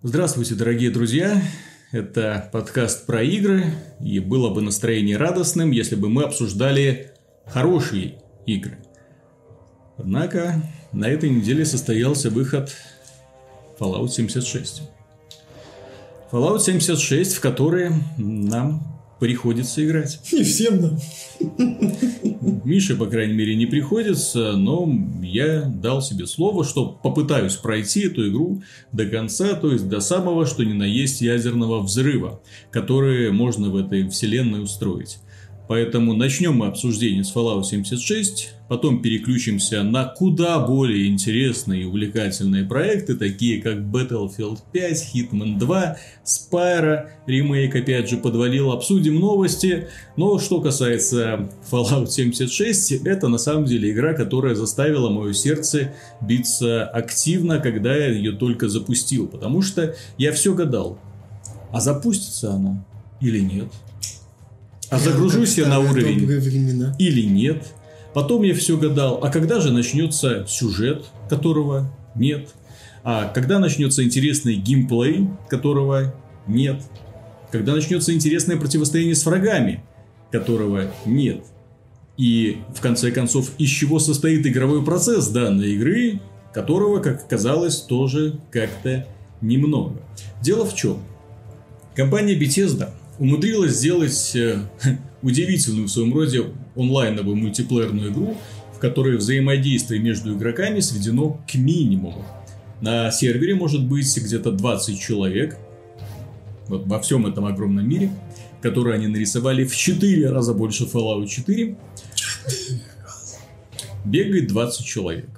Здравствуйте, дорогие друзья! Это подкаст про игры, и было бы настроение радостным, если бы мы обсуждали хорошие игры. Однако на этой неделе состоялся выход Fallout 76. Fallout 76, в который нам приходится играть. Не всем нам. Мише, по крайней мере, не приходится, но я дал себе слово, что попытаюсь пройти эту игру до конца, то есть до самого, что ни на есть ядерного взрыва, который можно в этой вселенной устроить. Поэтому начнем мы обсуждение с Fallout 76, потом переключимся на куда более интересные и увлекательные проекты, такие как Battlefield 5, Hitman 2, Spyro, ремейк опять же подвалил, обсудим новости. Но что касается Fallout 76, это на самом деле игра, которая заставила мое сердце биться активно, когда я ее только запустил, потому что я все гадал, а запустится она или нет? А загружусь я на уровень или нет. Потом я все гадал, а когда же начнется сюжет, которого нет? А когда начнется интересный геймплей, которого нет? Когда начнется интересное противостояние с врагами, которого нет? И, в конце концов, из чего состоит игровой процесс данной игры, которого, как оказалось, тоже как-то немного. Дело в чем? Компания Bethesda умудрилась сделать э, удивительную в своем роде онлайновую мультиплеерную игру, в которой взаимодействие между игроками сведено к минимуму. На сервере может быть где-то 20 человек, вот во всем этом огромном мире, который они нарисовали в 4 раза больше Fallout 4, бегает 20 человек,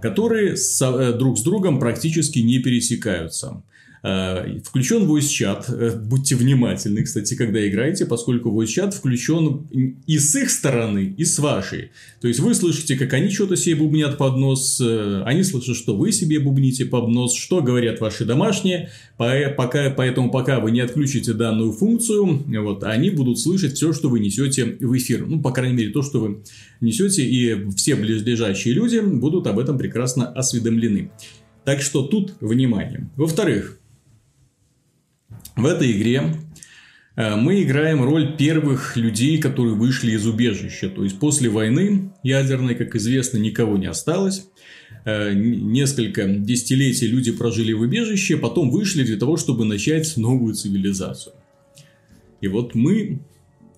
которые с, э, друг с другом практически не пересекаются. Э, включен voice чат. Э, будьте внимательны, кстати, когда играете, поскольку voice чат включен и с их стороны, и с вашей. То есть вы слышите, как они что-то себе бубнят под нос, э, они слышат, что вы себе бубните под нос, что говорят ваши домашние. Пока, поэтому пока вы не отключите данную функцию, вот, они будут слышать все, что вы несете в эфир. Ну, по крайней мере, то, что вы несете, и все близлежащие люди будут об этом прекрасно осведомлены. Так что тут внимание. Во-вторых, в этой игре э, мы играем роль первых людей, которые вышли из убежища. То есть, после войны ядерной, как известно, никого не осталось. Э, несколько десятилетий люди прожили в убежище, потом вышли для того, чтобы начать новую цивилизацию. И вот мы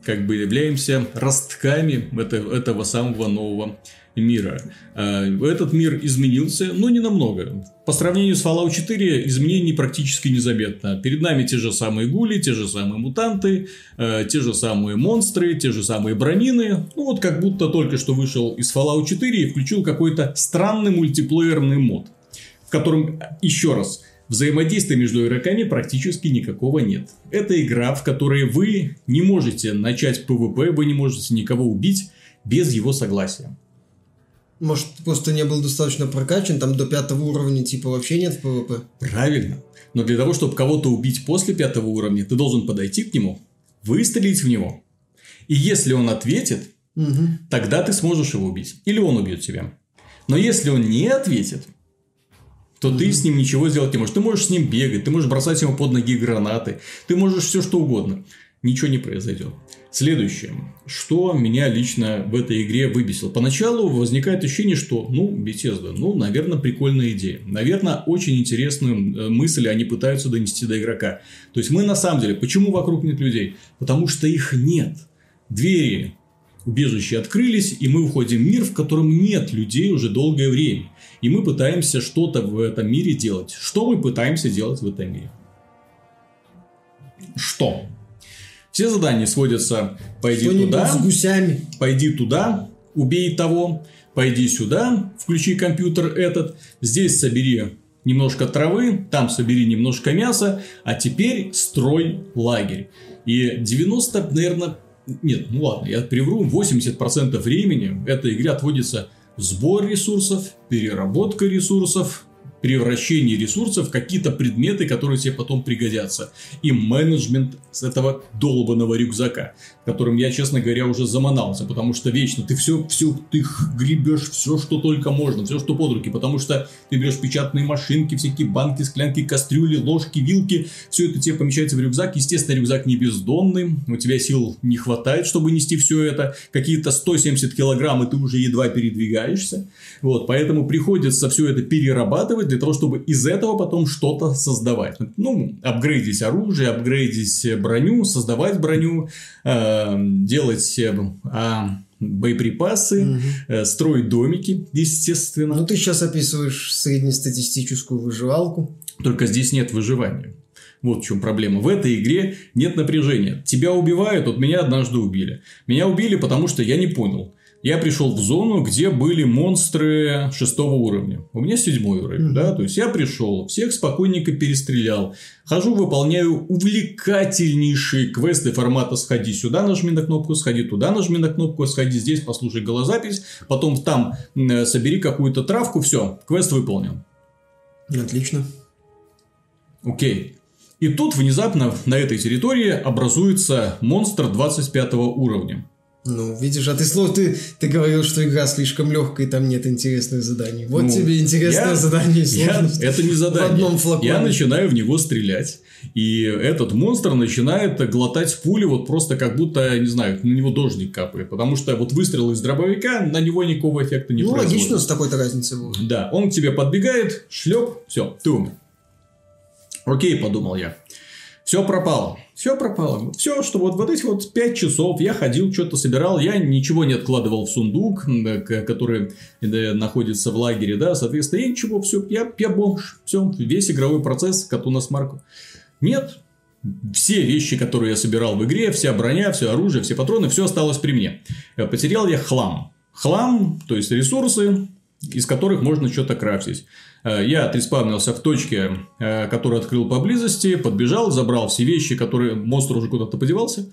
как бы являемся ростками этого самого нового мира. А, этот мир изменился, но не намного. По сравнению с Fallout 4 изменений практически незаметно. Перед нами те же самые гули, те же самые мутанты, а, те же самые монстры, те же самые бронины. Ну вот как будто только что вышел из Fallout 4 и включил какой-то странный мультиплеерный мод, в котором, еще раз, Взаимодействия между игроками практически никакого нет. Это игра, в которой вы не можете начать PvP, вы не можете никого убить без его согласия. Может, просто не был достаточно прокачан, там до пятого уровня типа вообще нет в PvP? Правильно. Но для того, чтобы кого-то убить после пятого уровня, ты должен подойти к нему, выстрелить в него. И если он ответит, угу. тогда ты сможешь его убить. Или он убьет тебя. Но если он не ответит, то угу. ты с ним ничего сделать не можешь. Ты можешь с ним бегать, ты можешь бросать ему под ноги гранаты, ты можешь все что угодно. Ничего не произойдет. Следующее. Что меня лично в этой игре выбесило? Поначалу возникает ощущение, что, ну, Bethesda, ну, наверное, прикольная идея. Наверное, очень интересную э, мысль они пытаются донести до игрока. То есть, мы на самом деле, почему вокруг нет людей? Потому что их нет. Двери убежища открылись, и мы уходим в мир, в котором нет людей уже долгое время. И мы пытаемся что-то в этом мире делать. Что мы пытаемся делать в этом мире? Что? Все задания сводятся «пойди туда», с гусями. «пойди туда», «убей того», «пойди сюда», «включи компьютер этот», «здесь собери немножко травы, там собери немножко мяса, а теперь строй лагерь». И 90, наверное, нет, ну ладно, я привру, 80% времени этой игре отводится сбор ресурсов, переработка ресурсов, превращение ресурсов в какие-то предметы, которые тебе потом пригодятся. И менеджмент с этого долбанного рюкзака, которым я, честно говоря, уже заманался, потому что вечно ты все, все, ты гребешь все, что только можно, все, что под руки, потому что ты берешь печатные машинки, всякие банки, склянки, кастрюли, ложки, вилки, все это тебе помещается в рюкзак. Естественно, рюкзак не бездонный, у тебя сил не хватает, чтобы нести все это. Какие-то 170 килограмм, и ты уже едва передвигаешься. Вот, поэтому приходится все это перерабатывать для того, чтобы из этого потом что-то создавать. Ну, апгрейдить оружие, апгрейдить броню, создавать броню, э, делать э, боеприпасы, угу. строить домики, естественно. Ну, ты сейчас описываешь среднестатистическую выживалку. Только здесь нет выживания. Вот в чем проблема. В этой игре нет напряжения. Тебя убивают, вот меня однажды убили. Меня убили, потому что я не понял я пришел в зону, где были монстры шестого уровня. У меня седьмой уровень, mm-hmm. да, то есть я пришел, всех спокойненько перестрелял. Хожу, выполняю увлекательнейшие квесты формата «Сходи сюда, нажми на кнопку, сходи туда, нажми на кнопку, сходи здесь, послушай голозапись, потом там э, собери какую-то травку, все, квест выполнен». Отлично. Окей. И тут внезапно на этой территории образуется монстр 25 уровня. Ну, видишь, а ты слово ты, ты говорил, что игра слишком легкая, и там нет интересных заданий. Вот ну, тебе интересное я, задание я, Это не задание. В одном флаконе. Я начинаю в него стрелять. И этот монстр начинает глотать пули, вот просто как будто, не знаю, на него дождик капает. Потому что вот выстрел из дробовика на него никакого эффекта не ну, производит. Ну, логично, с такой-то разницей будет. Да, он к тебе подбегает, шлеп, все, ты умер. Окей, подумал я. Все пропало. Все пропало. Все, что вот, вот эти вот 5 часов я ходил, что-то собирал, я ничего не откладывал в сундук, который находится в лагере, да, соответственно, я ничего, все, я, я бомж, все, весь игровой процесс, коту на смарку. Нет, все вещи, которые я собирал в игре, вся броня, все оружие, все патроны, все осталось при мне. Потерял я хлам. Хлам, то есть ресурсы, из которых можно что-то крафтить. Э, я отреспавнился в точке, э, которую открыл поблизости, подбежал, забрал все вещи, которые... Монстр уже куда-то подевался.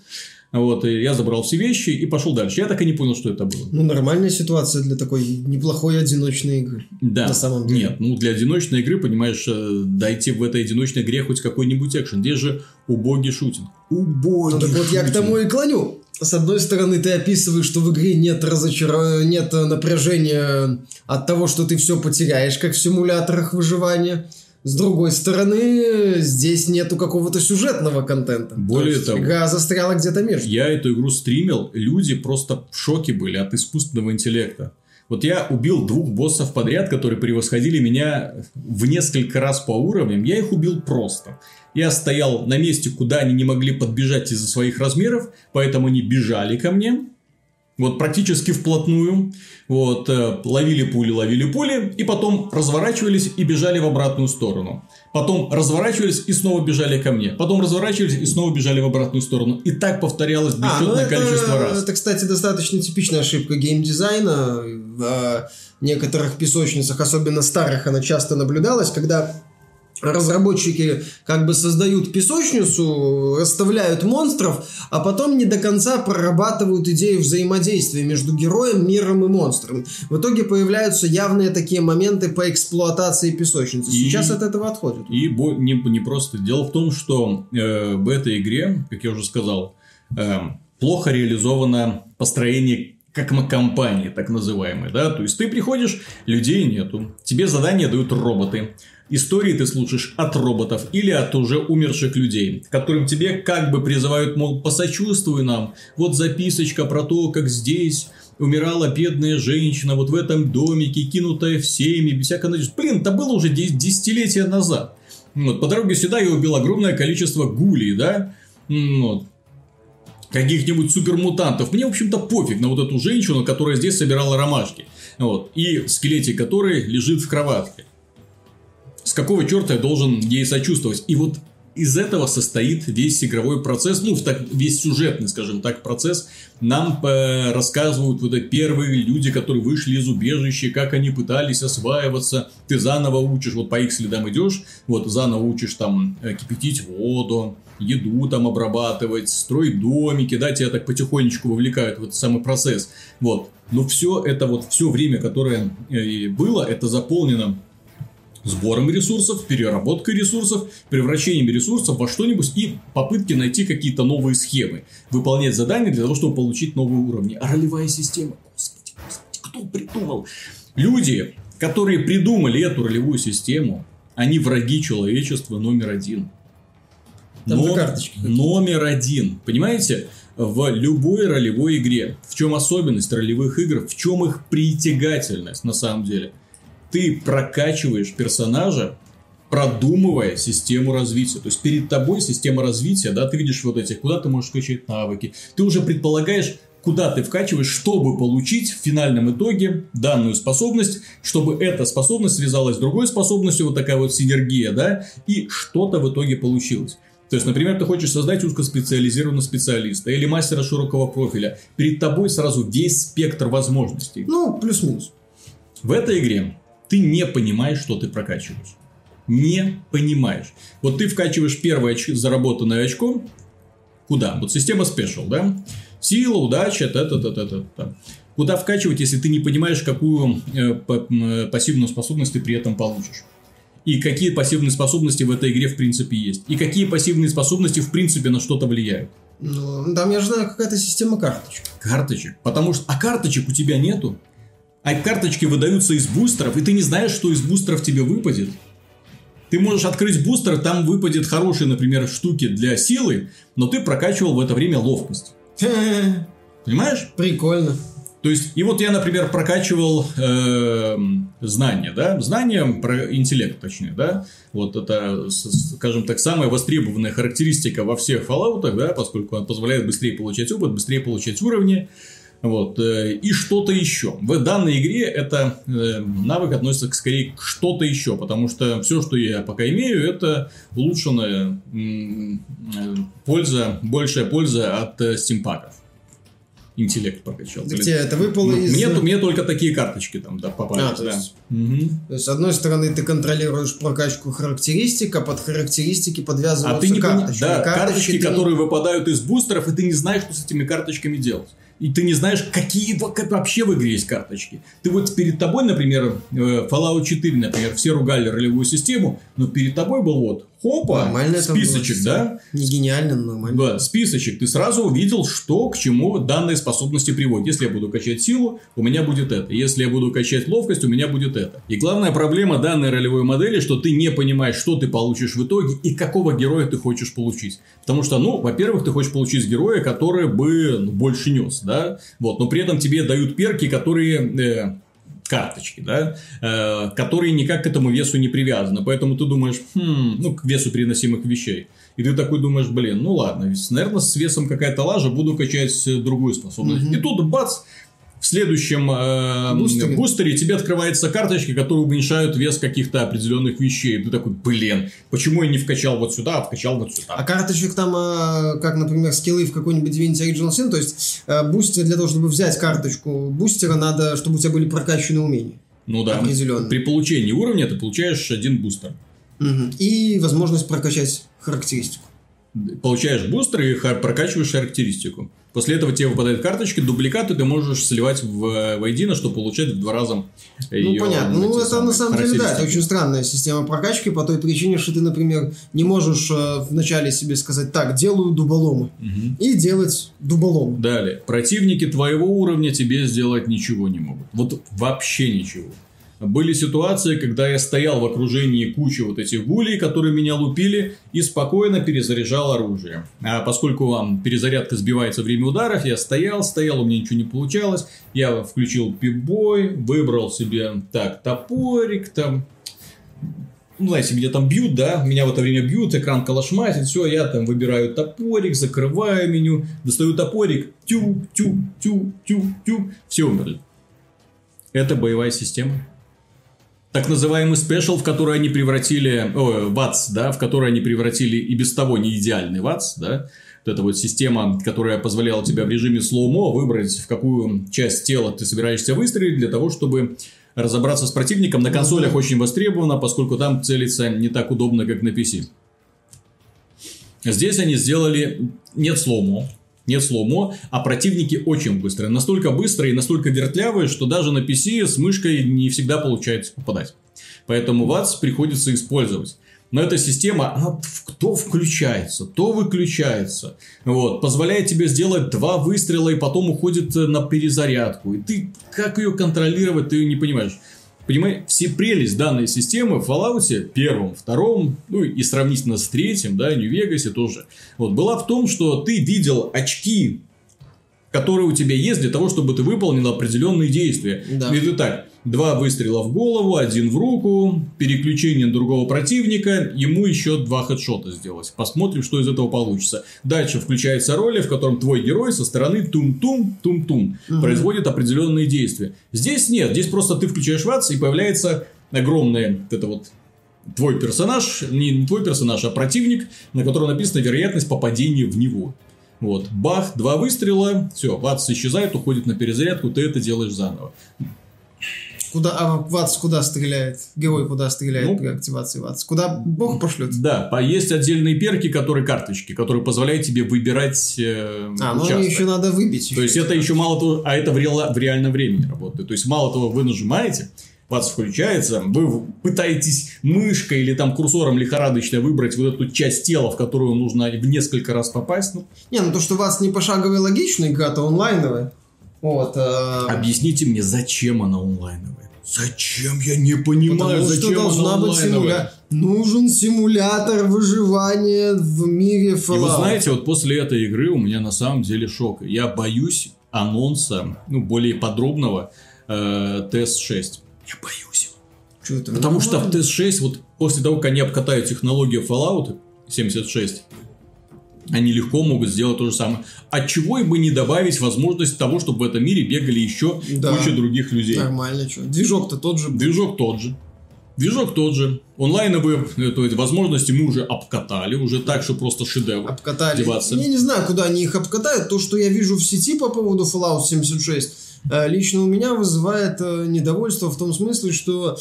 Вот, и я забрал все вещи и пошел дальше. Я так и не понял, что это было. Ну, нормальная ситуация для такой неплохой одиночной игры. Да. На самом деле. Нет, ну, для одиночной игры, понимаешь, э, дойти в этой одиночной игре хоть какой-нибудь экшен. Здесь же убогий шутинг. Убогий Ну, так вот я к тому и клоню с одной стороны, ты описываешь, что в игре нет, разочар... нет напряжения от того, что ты все потеряешь, как в симуляторах выживания. С другой стороны, здесь нету какого-то сюжетного контента. Более То того, игра застряла где-то между. Я эту игру стримил, люди просто в шоке были от искусственного интеллекта. Вот я убил двух боссов подряд, которые превосходили меня в несколько раз по уровням. Я их убил просто. Я стоял на месте, куда они не могли подбежать из-за своих размеров, поэтому они бежали ко мне. Вот практически вплотную. Вот, э, ловили пули, ловили пули, и потом разворачивались и бежали в обратную сторону. Потом разворачивались и снова бежали ко мне. Потом разворачивались и снова бежали в обратную сторону. И так повторялось бесчетное а, ну количество это, раз. Это, кстати, достаточно типичная ошибка геймдизайна. В некоторых песочницах, особенно старых, она часто наблюдалась, когда разработчики как бы создают песочницу, расставляют монстров, а потом не до конца прорабатывают идею взаимодействия между героем, миром и монстром. В итоге появляются явные такие моменты по эксплуатации песочницы. Сейчас и, от этого отходят. И не, не просто. Дело в том, что э, в этой игре, как я уже сказал, э, плохо реализовано построение как компании, так называемые, да, то есть ты приходишь, людей нету, тебе задания дают роботы, Истории ты слушаешь от роботов или от уже умерших людей, которым тебе как бы призывают, мол, посочувствуй нам. Вот записочка про то, как здесь умирала бедная женщина вот в этом домике, кинутая всеми, без всякой надежды. Блин, это было уже десятилетия назад. Вот, по дороге сюда я убил огромное количество гулей, да? Вот. Каких-нибудь супермутантов. Мне, в общем-то, пофиг на вот эту женщину, которая здесь собирала ромашки. Вот. И скелетик которой лежит в кроватке с какого черта я должен ей сочувствовать? И вот из этого состоит весь игровой процесс, ну, так, весь сюжетный, скажем так, процесс. Нам э, рассказывают вот эти первые люди, которые вышли из убежища, как они пытались осваиваться. Ты заново учишь, вот по их следам идешь, вот заново учишь там э, кипятить воду, еду там обрабатывать, строить домики, да, тебя так потихонечку вовлекают в этот самый процесс. Вот. Но все это вот, все время, которое э, было, это заполнено сбором ресурсов, переработкой ресурсов, превращением ресурсов во что-нибудь и попытки найти какие-то новые схемы, выполнять задания для того, чтобы получить новые уровни. А ролевая система, господи, господи, кто придумал? Люди, которые придумали эту ролевую систему, они враги человечества номер один. Там Но- карточки номер один. Понимаете? В любой ролевой игре. В чем особенность ролевых игр? В чем их притягательность на самом деле? Ты прокачиваешь персонажа, продумывая систему развития. То есть перед тобой система развития, да, ты видишь вот этих, куда ты можешь качать навыки. Ты уже предполагаешь, куда ты вкачиваешь, чтобы получить в финальном итоге данную способность, чтобы эта способность связалась с другой способностью, вот такая вот синергия, да, и что-то в итоге получилось. То есть, например, ты хочешь создать узкоспециализированного специалиста или мастера широкого профиля. Перед тобой сразу весь спектр возможностей. Ну, плюс-минус. В этой игре ты не понимаешь, что ты прокачиваешь. Не понимаешь. Вот ты вкачиваешь первое оч- заработанное очко. Куда? Вот система спешл, да? Сила, удача, та-та-та-та-та. Куда вкачивать, если ты не понимаешь, какую э, пассивную способность ты при этом получишь? И какие пассивные способности в этой игре в принципе есть? И какие пассивные способности в принципе на что-то влияют? Ну, там, я же знаю, какая-то система карточек. Карточек. Потому что... А карточек у тебя нету. А карточки выдаются из бустеров, и ты не знаешь, что из бустеров тебе выпадет. Ты можешь открыть бустер, там выпадет хорошие, например, штуки для силы, но ты прокачивал в это время ловкость. Понимаешь? Прикольно. То есть, и вот я, например, прокачивал эм, знания, да, знания про интеллект, точнее, да, вот это, скажем так, самая востребованная характеристика во всех Fallout, да, поскольку он позволяет быстрее получать опыт, быстрее получать уровни, вот, э, и что-то еще. В данной игре это э, навык относится к- скорее к что-то еще, потому что все, что я пока имею, это улучшенная э, польза, большая польза от э, стимпаков. Интеллект прокачал. Тебе это выпало Ну, из... мне, мне только такие карточки там да, попались. А, то да. есть- Мгм. То есть, с одной стороны, ты контролируешь прокачку характеристик, а под характеристики А подвязываются ты не карточки. Да, И карточки, ты- которые выпадают из бустеров, и ты не знаешь, что с этими карточками делать. И ты не знаешь, какие во- как вообще в игре есть карточки. Ты вот перед тобой, например, э, Fallout 4, например, все ругали ролевую систему, но перед тобой был вот, хопа, Нормально списочек, да? Не гениально, но нормально. Да, списочек. Ты сразу увидел, что к чему данные способности приводят. Если я буду качать силу, у меня будет это. Если я буду качать ловкость, у меня будет это. И главная проблема данной ролевой модели, что ты не понимаешь, что ты получишь в итоге и какого героя ты хочешь получить. Потому что, ну, во-первых, ты хочешь получить героя, который бы ну, больше нес, да? Вот, но при этом тебе дают перки, которые... э, карточки, да, э, которые никак к этому весу не привязаны. Поэтому ты думаешь, хм, ну, к весу переносимых вещей. И ты такой думаешь, блин, ну ладно, наверное, с весом какая-то лажа, буду качать э, другую способность. И тут бац, в следующем э, Бустере. бустере. тебе открывается карточки, которые уменьшают вес каких-то определенных вещей. Ты такой, блин, почему я не вкачал вот сюда, а вкачал вот сюда? А карточек там, а, как, например, скиллы в какой-нибудь Divinity Original Sin, то есть э, бустер для того, чтобы взять карточку бустера, надо, чтобы у тебя были прокачаны умения. ну да, определенно. при получении уровня ты получаешь один бустер. Мгм. И возможность прокачать характеристику. Получаешь бустер и прокачиваешь характеристику. После этого тебе выпадают карточки, дубликаты ты можешь сливать в, воедино, чтобы получать в два раза Ну, её, понятно. Ну, это на самом деле, да, это очень странная система прокачки по той причине, что ты, например, не можешь э, вначале себе сказать, так, делаю дуболомы. Мгм. И делать дуболом. Далее. Противники твоего уровня тебе сделать ничего не могут. Вот вообще ничего. Были ситуации, когда я стоял в окружении кучи вот этих гулей, которые меня лупили, и спокойно перезаряжал оружие. А поскольку вам перезарядка сбивается время ударов, я стоял, стоял, у меня ничего не получалось. Я включил пип-бой, выбрал себе так топорик, там ну, знаете, меня там бьют, да, меня в это время бьют, экран калашматит, все, я там выбираю топорик, закрываю меню, достаю топорик, тю, тю, тю, тю, тю, все умерли. Это боевая система. Так называемый спешл, в который они превратили, о, ВАЦ, да, в который они превратили и без того не идеальный ВАЦ, да, вот эта вот система, которая позволяла тебе в режиме slow-mo выбрать, в какую часть тела ты собираешься выстрелить, для того, чтобы разобраться с противником. На консолях очень востребовано, поскольку там целиться не так удобно, как на PC. Здесь они сделали... Нет slow-mo. Нет slow-mo, а противники очень быстрые. Настолько быстрые и настолько вертлявые, что даже на PC с мышкой не всегда получается попадать. Поэтому VATS приходится использовать. Но эта система, она то включается, то выключается. Вот, позволяет тебе сделать два выстрела и потом уходит на перезарядку. И ты как ее контролировать, ты не понимаешь. Понимаешь, все прелесть данной системы в Fallout первом, втором, ну и сравнительно с третьим, да, Нью-Вегасе тоже, вот, была в том, что ты видел очки, которые у тебя есть для того, чтобы ты выполнил определенные действия. Да. И ты так, Два выстрела в голову, один в руку, переключение другого противника, ему еще два хедшота сделать. Посмотрим, что из этого получится. Дальше включается роль, в котором твой герой со стороны тум-тум, тум-тум угу. производит определенные действия. Здесь нет, здесь просто ты включаешь ватс и появляется огромное вот это вот твой персонаж, не твой персонаж, а противник, на котором написана вероятность попадения в него. Вот, бах, два выстрела, все, ватс исчезает, уходит на перезарядку, ты это делаешь заново. Куда, а ВАЦ куда стреляет? Герой куда стреляет ну, при активации ВАЦ? Куда Бог пошлет? Да, есть отдельные перки, которые карточки, которые позволяют тебе выбирать э, А, ну они еще надо выбить. То есть, это еще мало того, а это в, реал, в реальном времени работает. То есть, мало того, вы нажимаете, ВАЦ включается, вы пытаетесь мышкой или там курсором лихорадочно выбрать вот эту часть тела, в которую нужно в несколько раз попасть. Ну. Не, ну то, что ВАЦ не пошаговая логичная игра, то онлайновая. Вот, э... Объясните мне, зачем она онлайновая? Зачем? Я не понимаю, Потому зачем что должна быть симуля... Нужен симулятор выживания в мире Fallout. И вы знаете, вот после этой игры у меня на самом деле шок. Я боюсь анонса, ну, более подробного э, TS6. Я боюсь. Что? Потому что в TS6, вот после того, как они обкатают технологию Fallout 76, они легко могут сделать то же самое. От чего и бы не добавить возможность того, чтобы в этом мире бегали еще да. куча других людей. Нормально, что. Движок-то тот же. Движок тот же. Движок тот же. Онлайновые э, то есть, возможности мы уже обкатали, уже так, что просто шедевр. Обкатали. Деваться. Я не знаю, куда они их обкатают. То, что я вижу в сети по поводу Fallout 76, э, лично у меня вызывает э, недовольство в том смысле, что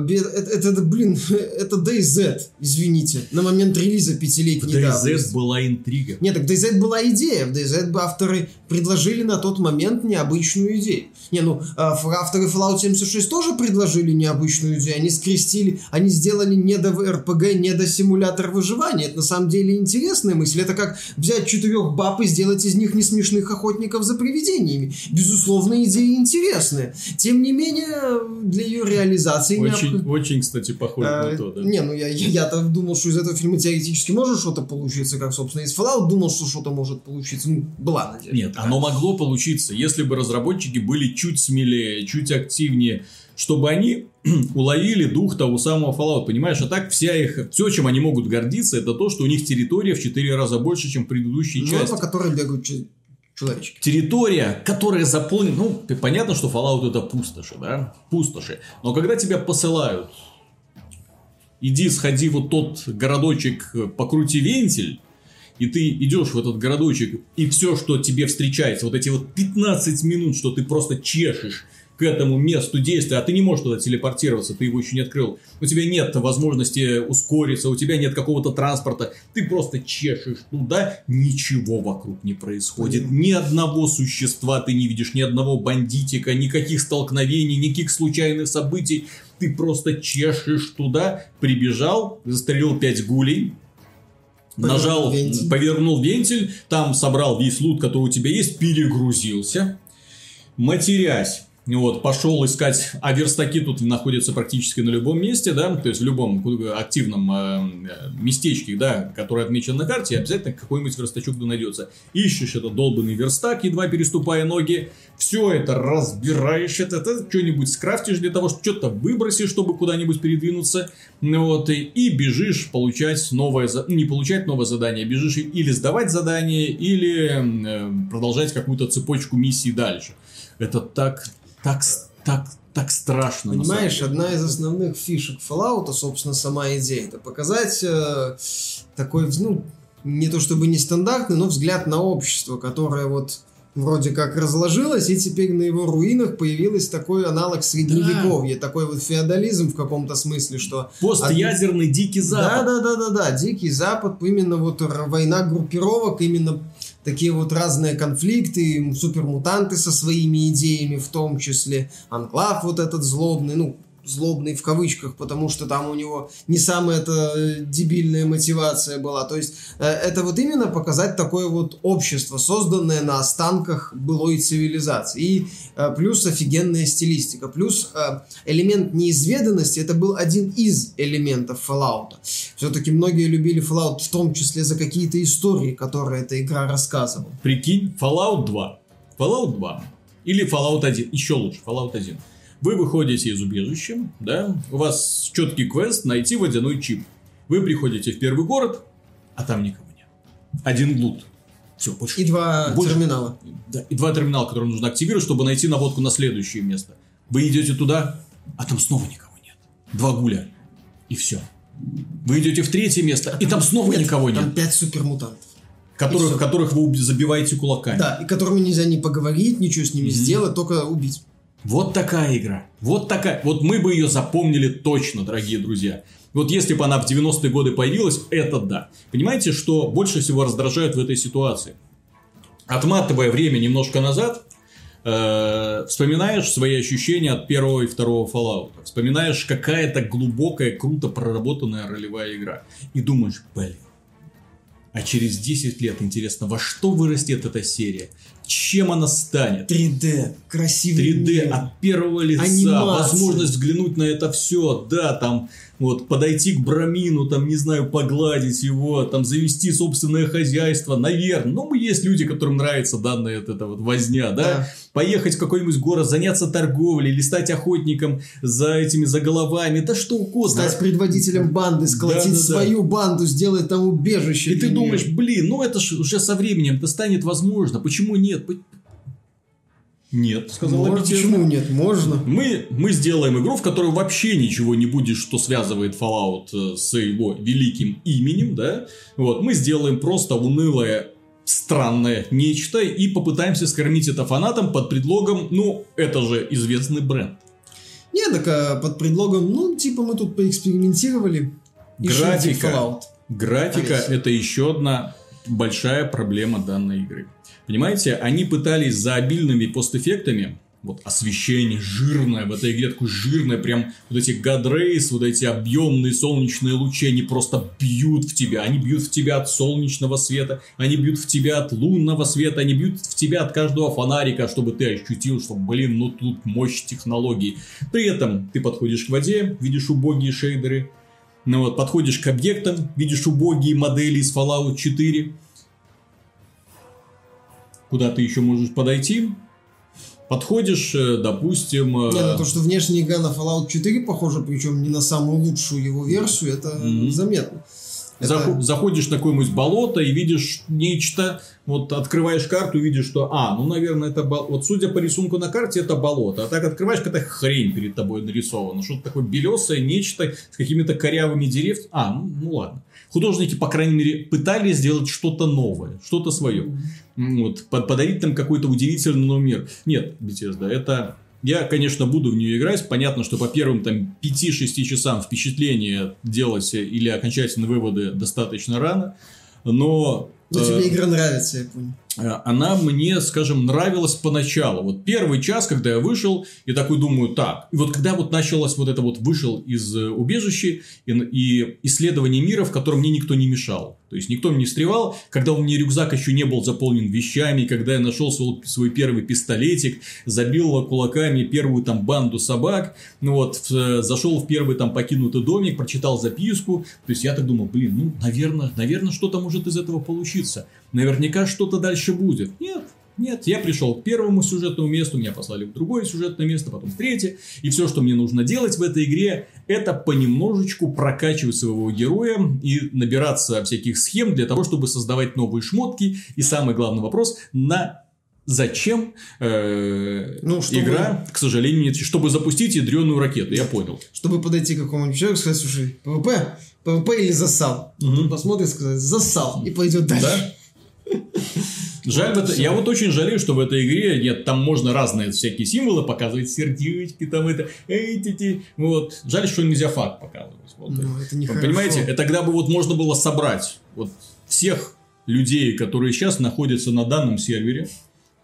это, это, это, блин, это DayZ, извините, на момент релиза пятилетней давности. DayZ была интрига. Нет, так DayZ была идея. В DayZ авторы предложили на тот момент необычную идею. Не, ну, а, авторы Fallout 76 тоже предложили необычную идею. Они скрестили, они сделали не до РПГ, не до симулятор выживания. Это на самом деле интересная мысль. Это как взять четырех баб и сделать из них несмешных охотников за привидениями. Безусловно, идея интересная. Тем не менее, для ее реализации очень, необ... очень, кстати, похоже а, на то, да. Не, ну я, я, я-то думал, что из этого фильма теоретически может что-то получиться, как, собственно, из Fallout думал, что что-то может получиться. Ну, была надежда. Нет, оно могло получиться, если бы разработчики были чуть смелее, чуть активнее, чтобы они уловили дух того самого Fallout, понимаешь? А так вся их, все, чем они могут гордиться, это то, что у них территория в 4 раза больше, чем предыдущие ну, части. по которой бегают человечки. Территория, которая заполнена... Ну, понятно, что Fallout это пустоши, да? Пустоши. Но когда тебя посылают, иди сходи вот тот городочек, покрути вентиль, и ты идешь в этот городочек, и все, что тебе встречается, вот эти вот 15 минут, что ты просто чешешь к этому месту действия, а ты не можешь туда телепортироваться, ты его еще не открыл, у тебя нет возможности ускориться, у тебя нет какого-то транспорта, ты просто чешешь туда, ничего вокруг не происходит, ни одного существа ты не видишь, ни одного бандитика, никаких столкновений, никаких случайных событий, ты просто чешешь туда, прибежал, застрелил пять гулей, нажал, вентиль. повернул вентиль, там собрал весь лут, который у тебя есть, перегрузился, матерясь вот, пошел искать, а верстаки тут находятся практически на любом месте, да, то есть в любом активном э, местечке, да, который отмечен на карте, обязательно какой-нибудь верстачок да найдется. Ищешь этот долбанный верстак, едва переступая ноги, все это разбираешь, это, это что-нибудь скрафтишь для того, чтобы что-то выбросишь, чтобы куда-нибудь передвинуться, вот, и, и бежишь получать новое, не получать новое задание, бежишь или сдавать задание, или э, продолжать какую-то цепочку миссий дальше. Это так так, так, так страшно. Понимаешь, одна из основных фишек Fallout, собственно, сама идея, это показать э, такой, ну, не то чтобы нестандартный, но взгляд на общество, которое вот вроде как разложилось, и теперь на его руинах появился такой аналог средневековья, да. такой вот феодализм в каком-то смысле, что... Постядерный от... дикий запад. Да, да, да, да, да, дикий запад, именно вот война группировок, именно такие вот разные конфликты, супермутанты со своими идеями в том числе, Анклав вот этот злобный, ну, злобный в кавычках, потому что там у него не самая это э, дебильная мотивация была. То есть э, это вот именно показать такое вот общество, созданное на останках былой цивилизации. И э, плюс офигенная стилистика, плюс элемент неизведанности, это был один из элементов Fallout. Все-таки многие любили Fallout в том числе за какие-то истории, которые эта игра рассказывала. Прикинь, Fallout 2. Fallout 2. Или Fallout 1. Еще лучше, Fallout 1 вы выходите из убежища, да, у вас четкий квест найти водяной чип. Вы приходите в первый город, а там никого нет. Один лут. Все, больше. И два больше, терминала. Да, и два терминала, которые нужно активировать, чтобы найти наводку на следующее место. Вы идете туда, а там снова никого нет. Два гуля. И все. Вы идете в третье место, а и там снова нет, никого нет. Там пять супермутантов. Которых, которых вы забиваете кулаками. Да, и которыми нельзя ни поговорить, ничего с ними mm-hmm. сделать, только убить. Вот такая игра. Вот такая. Вот мы бы ее запомнили точно, дорогие друзья. Вот если бы она в 90-е годы появилась, это да. Понимаете, что больше всего раздражает в этой ситуации? Отматывая время немножко назад, э, вспоминаешь свои ощущения от первого и второго Fallout. Вспоминаешь какая-то глубокая, круто проработанная ролевая игра. И думаешь, блин, а через 10 лет интересно, во что вырастет эта серия? Чем она станет. 3D, красивый 3D мир. от первого лица, Анимация. возможность взглянуть на это все, да, там вот, подойти к Брамину, там, не знаю, погладить его, там, завести собственное хозяйство, наверное. Ну, есть люди, которым нравится данная вот эта вот возня, да? да. Поехать в какой-нибудь город, заняться торговлей, или стать охотником за этими, за головами, да что угодно. Стать предводителем банды, сколотить да, да, свою да. банду, сделать там убежище. И ты думаешь, блин, ну это ж уже со временем это станет возможно, почему нет? Нет, сказала Может, Почему нет? Можно. Мы, мы сделаем игру, в которой вообще ничего не будет, что связывает Fallout э, с его великим именем, да? Вот, мы сделаем просто унылое странное нечто и попытаемся скормить это фанатам под предлогом, ну, это же известный бренд. Не, так а под предлогом, ну, типа мы тут поэкспериментировали. Графика. Графика это еще одна большая проблема данной игры. Понимаете, они пытались за обильными постэффектами, вот освещение жирное, в этой игре такое жирное, прям вот эти гадрейс, вот эти объемные солнечные лучи, они просто бьют в тебя, они бьют в тебя от солнечного света, они бьют в тебя от лунного света, они бьют в тебя от каждого фонарика, чтобы ты ощутил, что, блин, ну тут мощь технологий. При этом ты подходишь к воде, видишь убогие шейдеры, ну вот, подходишь к объектам, видишь убогие модели из Fallout 4, куда ты еще можешь подойти. Подходишь, э, допустим... Не, на ну, то, что внешняя игра на Fallout 4 похожа, причем не на самую лучшую его версию, это mm-hmm. заметно. Это... Заходишь на какое-нибудь болото и видишь нечто, вот открываешь карту видишь, что, а, ну, наверное, это болото. Вот судя по рисунку на карте, это болото. А так открываешь, какая-то хрень перед тобой нарисована. Что-то такое белесое, нечто с какими-то корявыми деревьями. А, ну, ну ладно. Художники, по крайней мере, пытались сделать что-то новое, что-то свое. Вот, подарить там какой-то удивительный мир. Нет, Bethesda, это я, конечно, буду в нее играть. Понятно, что по первым там 5-6 часам впечатление делать или окончательные выводы достаточно рано. Но... Но э, тебе игра нравится, я понял. Э, она мне, скажем, нравилась поначалу. Вот первый час, когда я вышел, я такой думаю, так. И вот когда вот началось вот это вот, вышел из э, убежища и, и исследование мира, в котором мне никто не мешал. То есть, никто мне не встревал, когда у меня рюкзак еще не был заполнен вещами, когда я нашел свой, свой первый пистолетик, забил кулаками первую там банду собак, ну вот, в, э, зашел в первый там покинутый домик, прочитал записку. То есть, я так думал, блин, ну, наверное, наверное, что-то может из этого получиться. Наверняка что-то дальше будет. Нет, нет, я пришел к первому сюжетному месту, меня послали в другое сюжетное место, потом в третье. И все, что мне нужно делать в этой игре, это понемножечку прокачивать своего героя и набираться всяких схем для того, чтобы создавать новые шмотки. И самый главный вопрос, на Зачем э, ну, чтобы... игра, к сожалению, нет, чтобы запустить ядреную ракету, я понял. Чтобы подойти к какому-нибудь человеку и сказать, слушай, PvP, PvP или засал? Угу. Он посмотрит и сказать, засал, и пойдет дальше. Да? Жаль, это, я вот очень жалею, что в этой игре нет, там можно разные всякие символы показывать, сердечки, там это, эти, вот. Жаль, что нельзя fuck показывать. Вот. Ну, это не Понимаете, это тогда бы вот можно было собрать вот всех людей, которые сейчас находятся на данном сервере,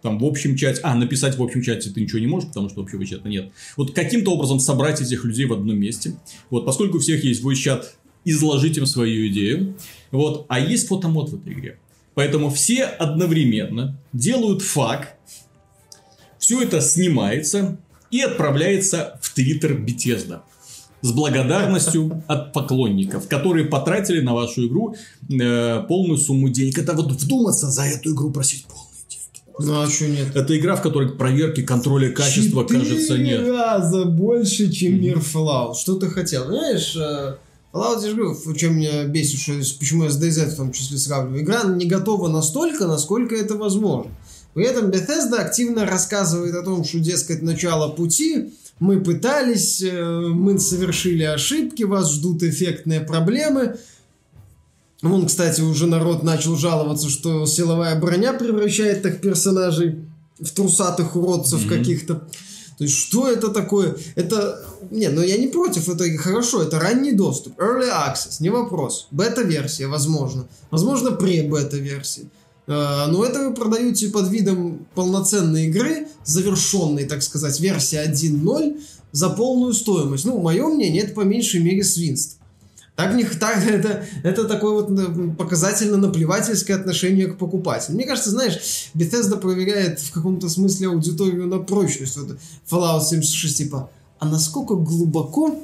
там в общем чате, а, написать в общем чате ты ничего не можешь, потому что общего чата нет. Вот каким-то образом собрать этих людей в одном месте. Вот, поскольку у всех есть свой чат, изложить им свою идею. Вот, а есть фотомод в этой игре. Поэтому все одновременно делают фак, все это снимается и отправляется в Твиттер Бетезда с благодарностью от поклонников, которые потратили на вашу игру э, полную сумму денег. Это вот вдуматься за эту игру просить полные деньги. Ну а что нет? Это игра, в которой проверки контроля качества, Четыре кажется, нет. раза больше, чем мир Fallout. Что ты хотел? Знаешь, э, Fallout, я же говорю, чем меня бесит, что, почему я с DayZ в том числе сравниваю. Игра не готова настолько, насколько это возможно. При этом Bethesda активно рассказывает о том, что, дескать, начало пути, мы пытались, э, мы совершили ошибки, вас ждут эффектные проблемы. Вон, кстати, уже народ начал жаловаться, что силовая броня превращает так персонажей в трусатых уродцев Мгм. каких-то. То есть, что это такое? Это... Не, ну я не против, это хорошо, это ранний доступ. Early access, не вопрос. Бета-версия, возможно. Возможно, пре-бета-версия. Э, Но это вы продаете под видом полноценной игры, завершенной, так сказать, версии 1.0 за полную стоимость. Ну, мое мнение, это по меньшей мере свинство. Так, не, так это, это такое вот э, показательно наплевательское отношение к покупателю. Мне кажется, знаешь, Bethesda проверяет в каком-то смысле аудиторию на прочность. Вот Fallout 76, типа, а насколько глубоко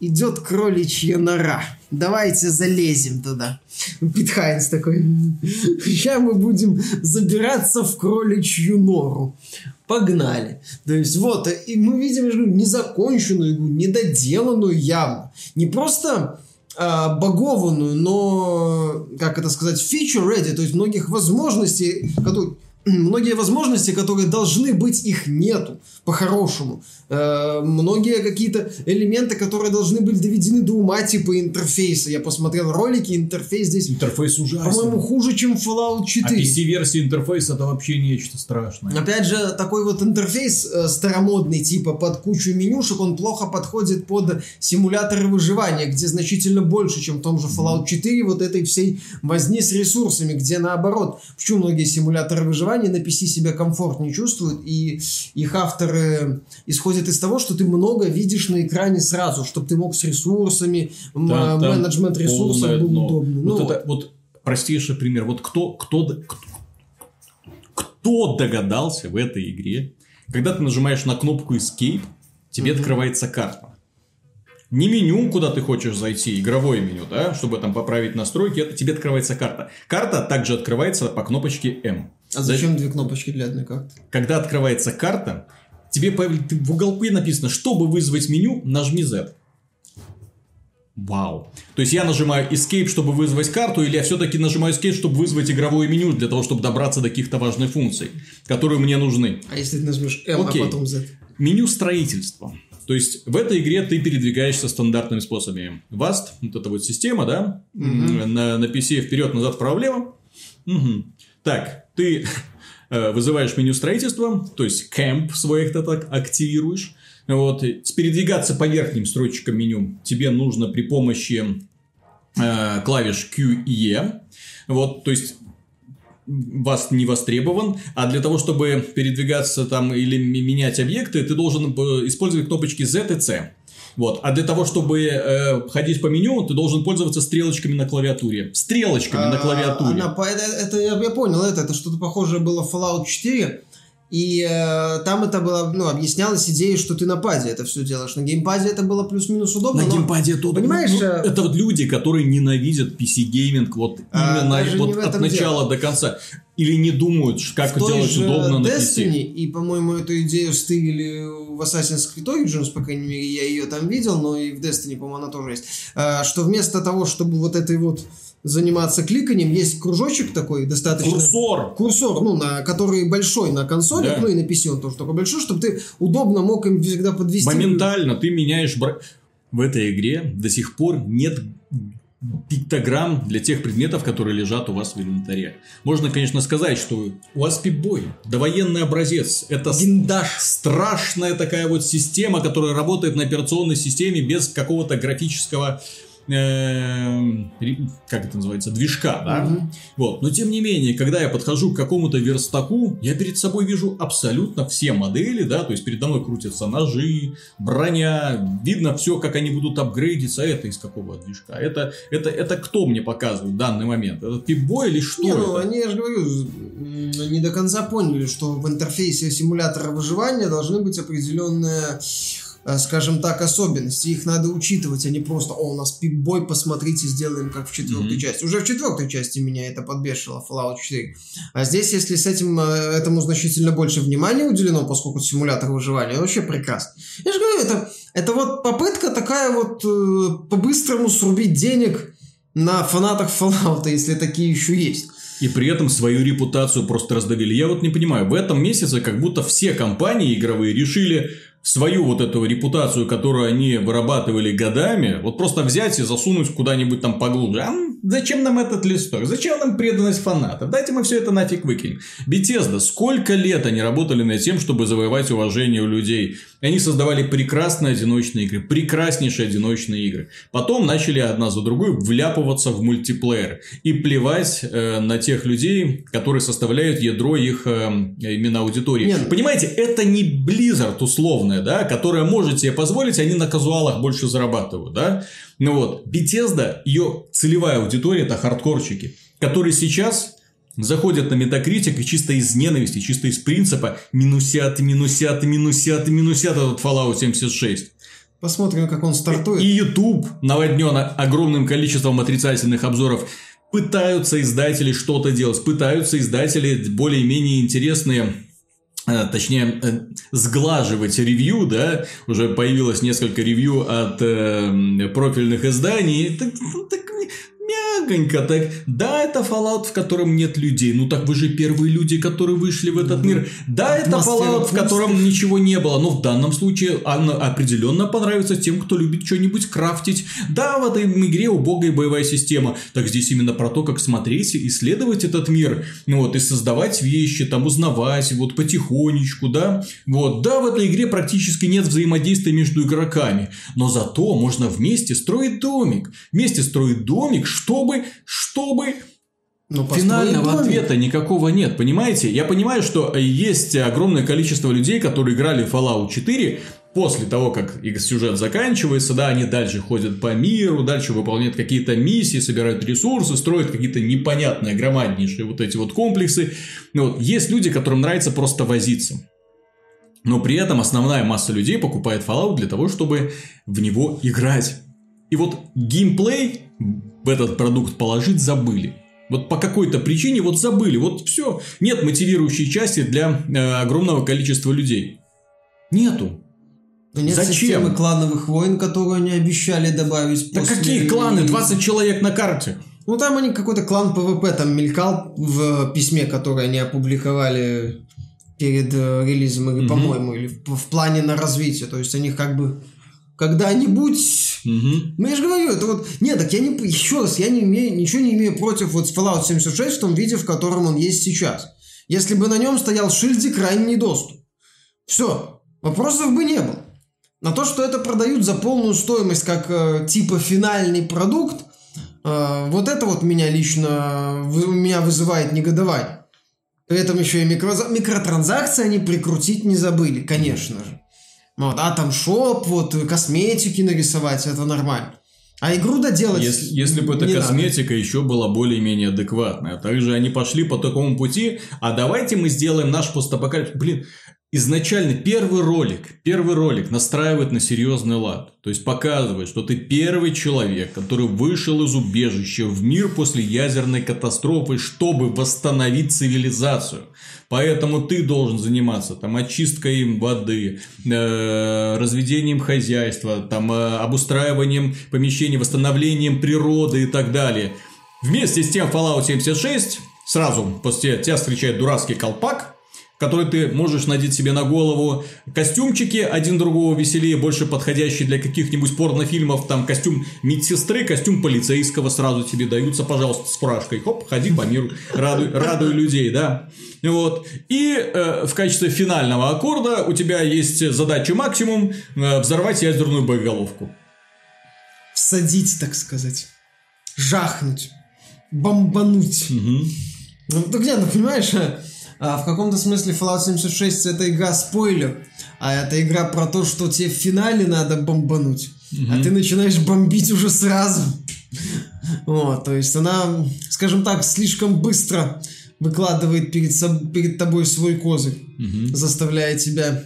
идет кроличья нора? Давайте залезем туда. Пит Хайнс такой, сейчас мы будем забираться в кроличью нору. Погнали. То есть вот, и мы видим говорю, незаконченную игру, недоделанную явно. Не просто а, багованную, но, как это сказать, feature ready, то есть многих возможностей, которые, многие возможности, которые должны быть, их нету, по-хорошему. Э, многие какие-то элементы, которые должны быть доведены до ума, типа интерфейса. Я посмотрел ролики, интерфейс здесь, Интерфейс ужасен. по-моему, хуже, чем Fallout А 4. PC-версия интерфейса это вообще нечто страшное. Опять же, такой вот интерфейс э, старомодный, типа под кучу менюшек, он плохо подходит под симуляторы выживания, где значительно больше, чем в том же Fallout 4, вот этой всей возни с ресурсами, где наоборот. Почему многие симуляторы выживания на PC себя комфортнее чувствуют, и их авторы исходят из того, что ты много видишь на экране сразу, чтобы ты мог с ресурсами, там менеджмент ресурсов был дно. удобный. Вот Ну, это вот простейший пример. Вот кто, кто, кто, кто догадался в этой игре, когда ты нажимаешь на кнопку Escape, тебе Мгм. открывается карта. Не меню, куда ты хочешь зайти, игровое меню, да, чтобы там поправить настройки, это тебе открывается карта. Карта также открывается по кнопочке M. а зачем две кнопочки для одной карты? Когда открывается карта, тебе в уголке написано, чтобы вызвать меню, нажми Z. Вау. То есть я нажимаю Escape, чтобы вызвать карту, или я все-таки нажимаю Escape, чтобы вызвать игровое меню, для того, чтобы добраться до каких-то важных функций, которые мне нужны. А если ты нажмешь M, Окей. а потом Z? Меню строительства. То есть в этой игре ты передвигаешься стандартными способами. Vast, вот эта вот система, да, Мгм. на, на PC вперед, назад, вправо, влево. Мгм. Так, ты э, вызываешь меню строительства, то есть camp свой это так активируешь. Вот, передвигаться по верхним строчкам меню тебе нужно при помощи э, клавиш Q и E. Вот, то есть вас не востребован, а для того, чтобы передвигаться там или менять объекты, ты должен э, использовать кнопочки Z и C. Вот. А для того, чтобы э, ходить по меню, ты должен пользоваться стрелочками на клавиатуре. Стрелочками на А, клавиатуре. она это, это я, я понял, это, это что-то похожее было в Fallout 4. И э, там это было, ну, объяснялась идея, что ты на паде это все делаешь. На геймпаде это было плюс-минус удобно. На но- геймпаде это понимаешь, Ну, э, это вот люди, которые ненавидят PC-гейминг вот А, именно вот от начала до конца. Или не думают, как делать же удобно на Destiny, PC. и, по-моему, эту идею стырили в Assassin's Creed Origins, по крайней мере, я ее там видел, но и в Destiny, по-моему, она тоже есть. А, что вместо того, чтобы вот этой вот заниматься кликанием, есть кружочек такой достаточно... Курсор! курсор, ну, на который большой на консоли, Да. ну и на PC он тоже такой большой, чтобы ты удобно мог им всегда подвести. Моментально ты меняешь... бра- В этой игре до сих пор нет пиктограмм для тех предметов, которые лежат у вас в инвентаре. Можно, конечно, сказать, что у вас пипбой, довоенный образец. Это Гиндаш. страшная такая вот система, которая работает на операционной системе без какого-то графического как это называется, движка, да? Мгм. Вот. Но тем не менее, когда я подхожу к какому-то верстаку, я перед собой вижу абсолютно все модели, да, то есть передо мной крутятся ножи, броня, видно все, как они будут апгрейдиться, а это из какого движка? Это, это, это кто мне показывает в данный момент? Это пипбой или что Не, это? ну, они, я же говорю, не до конца поняли, что в интерфейсе симулятора выживания должны быть определенные, скажем так, особенности. Их надо учитывать, а не просто, о, у нас пип-бой, посмотрите, сделаем как в четвертой Мгм. части. Уже в четвертой части меня это подбешило, Fallout 4. А здесь, если с этим, э, этому значительно больше внимания уделено, поскольку симулятор выживания, вообще прекрасно. Я же говорю, это, это вот попытка такая вот э, по-быстрому срубить денег на фанатах Fallout, если такие еще есть. И при этом свою репутацию просто раздавили. Я вот не понимаю, в этом месяце как будто все компании игровые решили свою вот эту репутацию, которую они вырабатывали годами, вот просто взять и засунуть куда-нибудь там поглубже. А зачем нам этот листок? Зачем нам преданность фанатов? Дайте мы все это нафиг выкинем. Bethesda, сколько лет они работали над тем, чтобы завоевать уважение у людей. И Они создавали прекрасные одиночные игры, прекраснейшие одиночные игры. Потом начали одна за другой вляпываться в мультиплеер и плевать э, на тех людей, которые составляют ядро их э, именно аудитории. Нет. Понимаете, это не Blizzard условная, да, которая может себе позволить, они на казуалах больше зарабатывают, да. Ну вот, Bethesda, ее целевая аудитория это хардкорчики, которые сейчас заходят на Metacritic и чисто из ненависти, чисто из принципа минусят, минусят, минусят, минусят этот Fallout 76. Посмотрим, как он стартует. И YouTube наводнен огромным количеством отрицательных обзоров. Пытаются издатели что-то делать, пытаются издатели более-менее интересные э, точнее, э, сглаживать ревью, да, уже появилось несколько ревью от э, профильных изданий, так, ну, так мягонько, так, да, это Fallout, в котором нет людей, ну так вы же первые люди, которые вышли в этот мир, да, это Fallout, в котором ничего не было, но в данном случае она определенно понравится тем, кто любит что-нибудь крафтить, да, в этой игре убогая боевая система, так здесь именно про то, как смотреть и исследовать этот мир, ну вот, и создавать вещи, там, узнавать, вот, потихонечку, да, вот, да, в этой игре практически нет взаимодействия между игроками, но зато можно вместе строить домик, вместе строить домик, чтобы, чтобы Ну, построить Финального домик. ответа никакого нет, понимаете? Я понимаю, что есть огромное количество людей, которые играли в Fallout 4 после того, как их сюжет заканчивается, да, они дальше ходят по миру, дальше выполняют какие-то миссии, собирают ресурсы, строят какие-то непонятные, громаднейшие вот эти вот комплексы. Ну, вот, есть люди, которым нравится просто возиться. Но при этом основная масса людей покупает Fallout для того, чтобы в него играть. И вот геймплей в этот продукт положить забыли. Вот по какой-то причине вот забыли. Вот все. Нет мотивирующей части для э, огромного количества людей. Нету. Но нет Зачем? системы клановых войн, которую они обещали добавить. Да какие кланы? 20 человек на карте. Ну, там они какой-то клан PvP там мелькал в письме, которое они опубликовали перед э, релизом, или, Мгм. по-моему, или в, в плане на развитие. То есть, они как бы когда-нибудь... Мгм. Ну, я же говорю, это вот... Нет, так я не... Еще раз, я не имею, ничего не имею против вот Fallout 76 в том виде, в котором он есть сейчас. Если бы на нем стоял шильдик «Ранний доступ». Все. Вопросов бы не было. На то, что это продают за полную стоимость, как э, типа финальный продукт, э, вот это вот меня лично, вы- у меня вызывает негодование. При этом еще и микро- микротранзакции они прикрутить не забыли, конечно же. Вот, а там шоп, вот, косметики нарисовать, это нормально. А игру доделать Если, если бы эта не надо. косметика еще была более-менее адекватная. Также они пошли по такому пути, а давайте мы сделаем наш постапокалипсис. Блин, изначально первый ролик, первый ролик настраивает на серьезный лад. То есть показывает, что ты первый человек, который вышел из убежища в мир после ядерной катастрофы, чтобы восстановить цивилизацию. Поэтому ты должен заниматься там очисткой воды, э, разведением хозяйства, там э, обустраиванием помещений, восстановлением природы и так далее. Вместе с тем Fallout 76 сразу после тебя встречает дурацкий колпак, который ты можешь надеть себе на голову. Костюмчики один другого веселее, больше подходящие для каких-нибудь порнофильмов. Там костюм медсестры, костюм полицейского сразу тебе даются, пожалуйста, с фуражкой. Хоп, ходи по миру, радуй, радуй людей, да. Вот. И э, в качестве финального аккорда у тебя есть задача максимум э, взорвать ядерную боеголовку. всадить, так сказать, жахнуть, бомбануть. Мгм. Ну, нет, ну понимаешь, а, в каком-то смысле Fallout 76 это игра спойлер, а это игра про то, что тебе в финале надо бомбануть, а ты начинаешь бомбить уже сразу. Вот, то есть она, скажем так, слишком быстро выкладывает перед, соб- перед тобой свой козырь, Мгм. заставляя тебя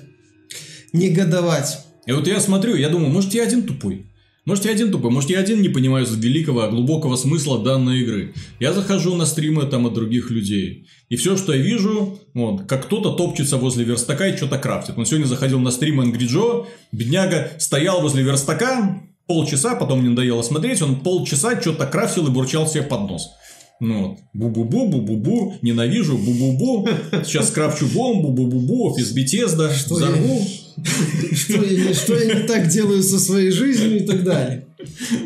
негодовать. И вот я смотрю, я думаю, может я один тупой. Может я один тупой, может я один не понимаю великого, глубокого смысла данной игры. Я захожу на стримы там от других людей. И все, что я вижу, вот, как кто-то топчется возле верстака и что-то крафтит. Он сегодня заходил на стрим Angry Joe, бедняга стоял возле верстака полчаса, потом мне надоело смотреть, он полчаса что-то крафтил и бурчал себе под нос. Ну вот, бу-бу-бу, бу-бу-бу, ненавижу, бу-бу-бу, сейчас крафчу бомбу, бу-бу-бу, офис Бетезда, Что взорву. что я, что я не так делаю со своей жизнью и так далее.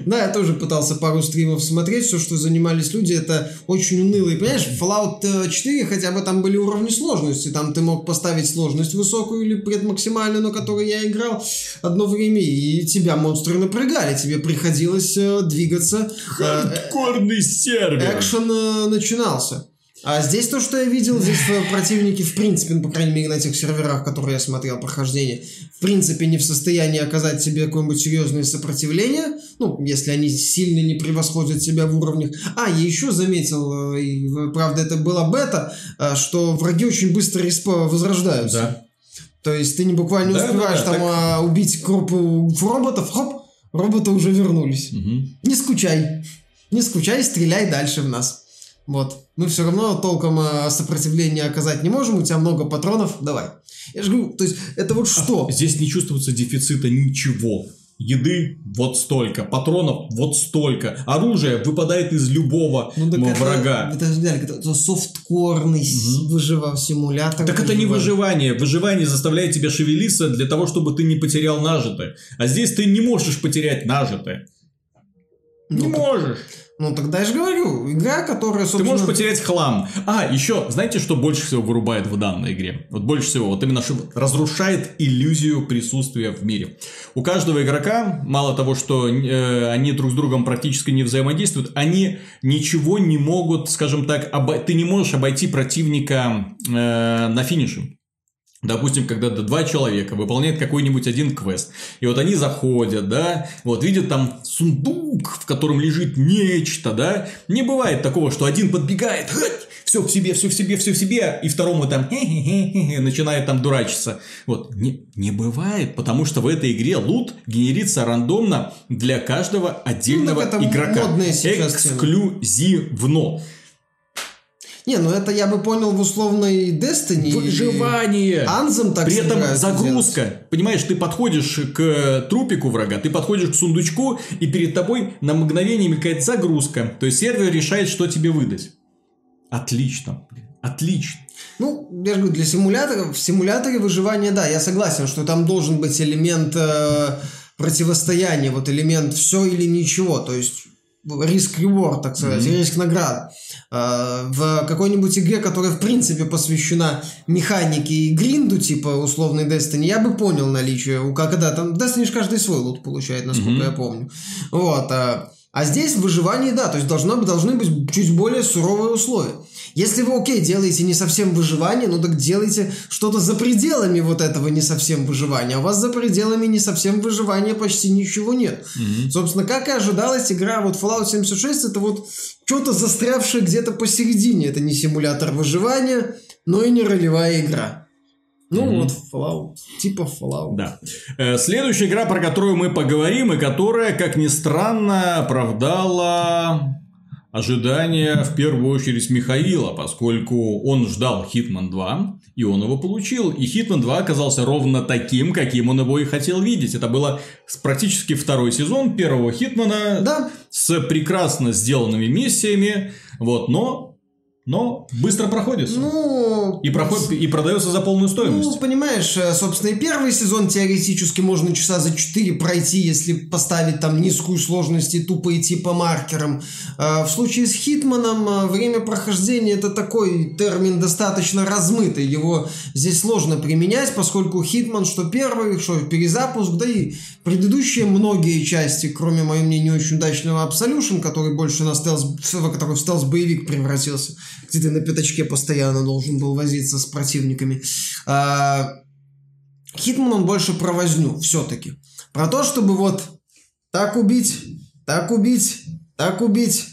Да, я тоже пытался пару стримов смотреть, все, что занимались люди, это очень унылые. Понимаешь, Fallout э, 4 хотя бы там были уровни сложности, там ты мог поставить сложность высокую или предмаксимальную, на которой я играл одно время, и тебя монстры напрягали, тебе приходилось э, двигаться. Э, Хардкорный сервер. экшен э, начинался. А здесь то, что я видел, здесь противники, в принципе, ну, по крайней мере, на тех серверах, которые я смотрел прохождение, в принципе, не в состоянии оказать тебе какое-нибудь серьезное сопротивление, ну, если они сильно не превосходят тебя в уровнях. А, я еще заметил, э, и, правда, это была бета, э, что враги очень быстро респа возрождаются. Да. То есть ты не буквально Да, успеваешь да, там а, убить группу роботов, хоп, роботы уже вернулись. Мгм. Не скучай. Не скучай, стреляй дальше в нас. Вот. Мы все равно толком э, сопротивления оказать не можем, у тебя много патронов, давай. Я же говорю, то есть это вот что? Здесь не чувствуется дефицита ничего. Еды вот столько, патронов вот столько, оружие выпадает из любого Ну, так это- врага. Это, Виталик, это, это софткорный с- выжива- симулятор. Так это не выживание. Выживание заставляет тебя шевелиться для того, чтобы ты не потерял нажитое. А здесь ты не можешь потерять нажитое. Не Ну, так- можешь. Ну, тогда я же говорю, игра, которая, Ты собственно... можешь потерять хлам. А, еще, знаете, что больше всего вырубает в данной игре? Вот больше всего, вот именно что разрушает иллюзию присутствия в мире. У каждого игрока, мало того, что э, они друг с другом практически не взаимодействуют, они ничего не могут, скажем так, оба- ты не можешь обойти противника э, на финише. Допустим, когда два человека выполняют какой-нибудь один квест, и вот они заходят, да, вот видят там сундук, в котором лежит нечто, да, не бывает такого, что один подбегает, все в себе, все в себе, все в себе, и второму там начинает там дурачиться. Вот, не, не бывает, потому что в этой игре лут генерится рандомно для каждого отдельного Ну, игрока. Эксклюзивно. Не, ну это я бы понял в условной Destiny. Выживание. Anthem так При этом загрузка. Понимаешь, ты подходишь к трупику врага, ты подходишь к сундучку, и перед тобой на мгновение мелькает загрузка. То есть сервер решает, что тебе выдать. Отлично. Отлично. Ну, я же говорю, для симулятора, в симуляторе выживания, да, я согласен, что там должен быть элемент э, противостояния, вот элемент все или ничего, то есть риск-реворд, так сказать, Мгм. риск-награда. В какой-нибудь игре, которая в принципе посвящена механике и гринду, типа условной Destiny, я бы понял наличие, у когда там Destiny ж каждый свой лут получает, насколько Мгм. я помню. Вот, э, а здесь в выживании, да, то есть должно, должны быть чуть более суровые условия. Если вы, окей, делаете не совсем выживание, ну так делайте что-то за пределами вот этого не совсем выживания. А у вас за пределами не совсем выживания почти ничего нет. Собственно, как и ожидалось, игра вот Fallout 76 это вот что-то застрявшее где-то посередине. Это не симулятор выживания, но и не ролевая игра. Ну Мгм. вот Fallout, типа Fallout. Да. Э, Следующая игра, про которую мы поговорим, и которая, как ни странно, оправдала ожидания в первую очередь Михаила, поскольку он ждал Hitman 2, и он его получил. И Hitman 2 оказался ровно таким, каким он его и хотел видеть. Это было практически второй сезон первого Хитмана Да, с прекрасно сделанными миссиями, вот, но но быстро проходится. Ну, и, проходит, и продается за полную стоимость. Ну, понимаешь, э, собственно, и первый сезон теоретически можно часа за 4 пройти, если поставить там низкую сложность и тупо идти по маркерам. Э, в случае с Хитманом э, время прохождения это такой термин достаточно размытый. Его здесь сложно применять, поскольку Хитман, что первый, что перезапуск, да и предыдущие многие части, кроме, моего мнения, не очень удачного Absolution, который больше на стелс, который в стелс-боевик превратился, где ты на пятачке постоянно должен был возиться с противниками. А, Хитман он больше про возню все-таки. Про то, чтобы вот так убить, так убить, так убить,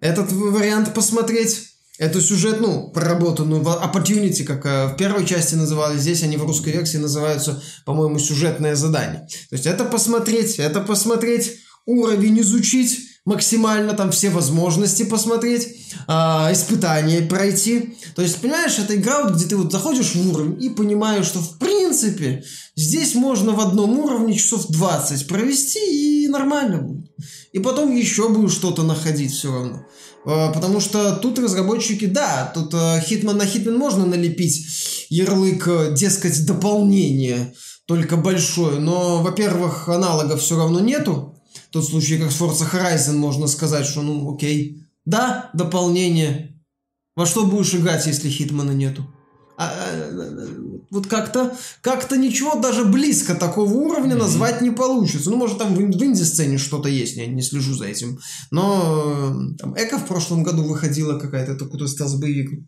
этот вариант посмотреть, эту сюжетную проработанную opportunity, как э, в первой части называли, здесь они в русской версии называются, по-моему, сюжетное задание. То есть это посмотреть, это посмотреть, уровень изучить, максимально там все возможности посмотреть, э, испытания пройти. То есть, понимаешь, это игра, где ты вот заходишь в уровень и понимаешь, что в принципе здесь можно в одном уровне часов 20 провести и нормально будет. И потом еще будешь что-то находить все равно. Э, потому что тут разработчики, да, тут Хитман на Хитман можно налепить ярлык, э, дескать, дополнение, только большое. Но, во-первых, аналогов все равно нету тот случай, как с Forza Horizon, можно сказать, что ну окей. Да, дополнение. Во что будешь играть, если Хитмана нету? А, а, вот как-то как-то ничего даже близко такого уровня назвать не получится. Ну, может, там в, в инди-сцене что-то есть, я не слежу за этим. Но там Эко в прошлом году выходила какая-то, это какой-то стелс-боевик.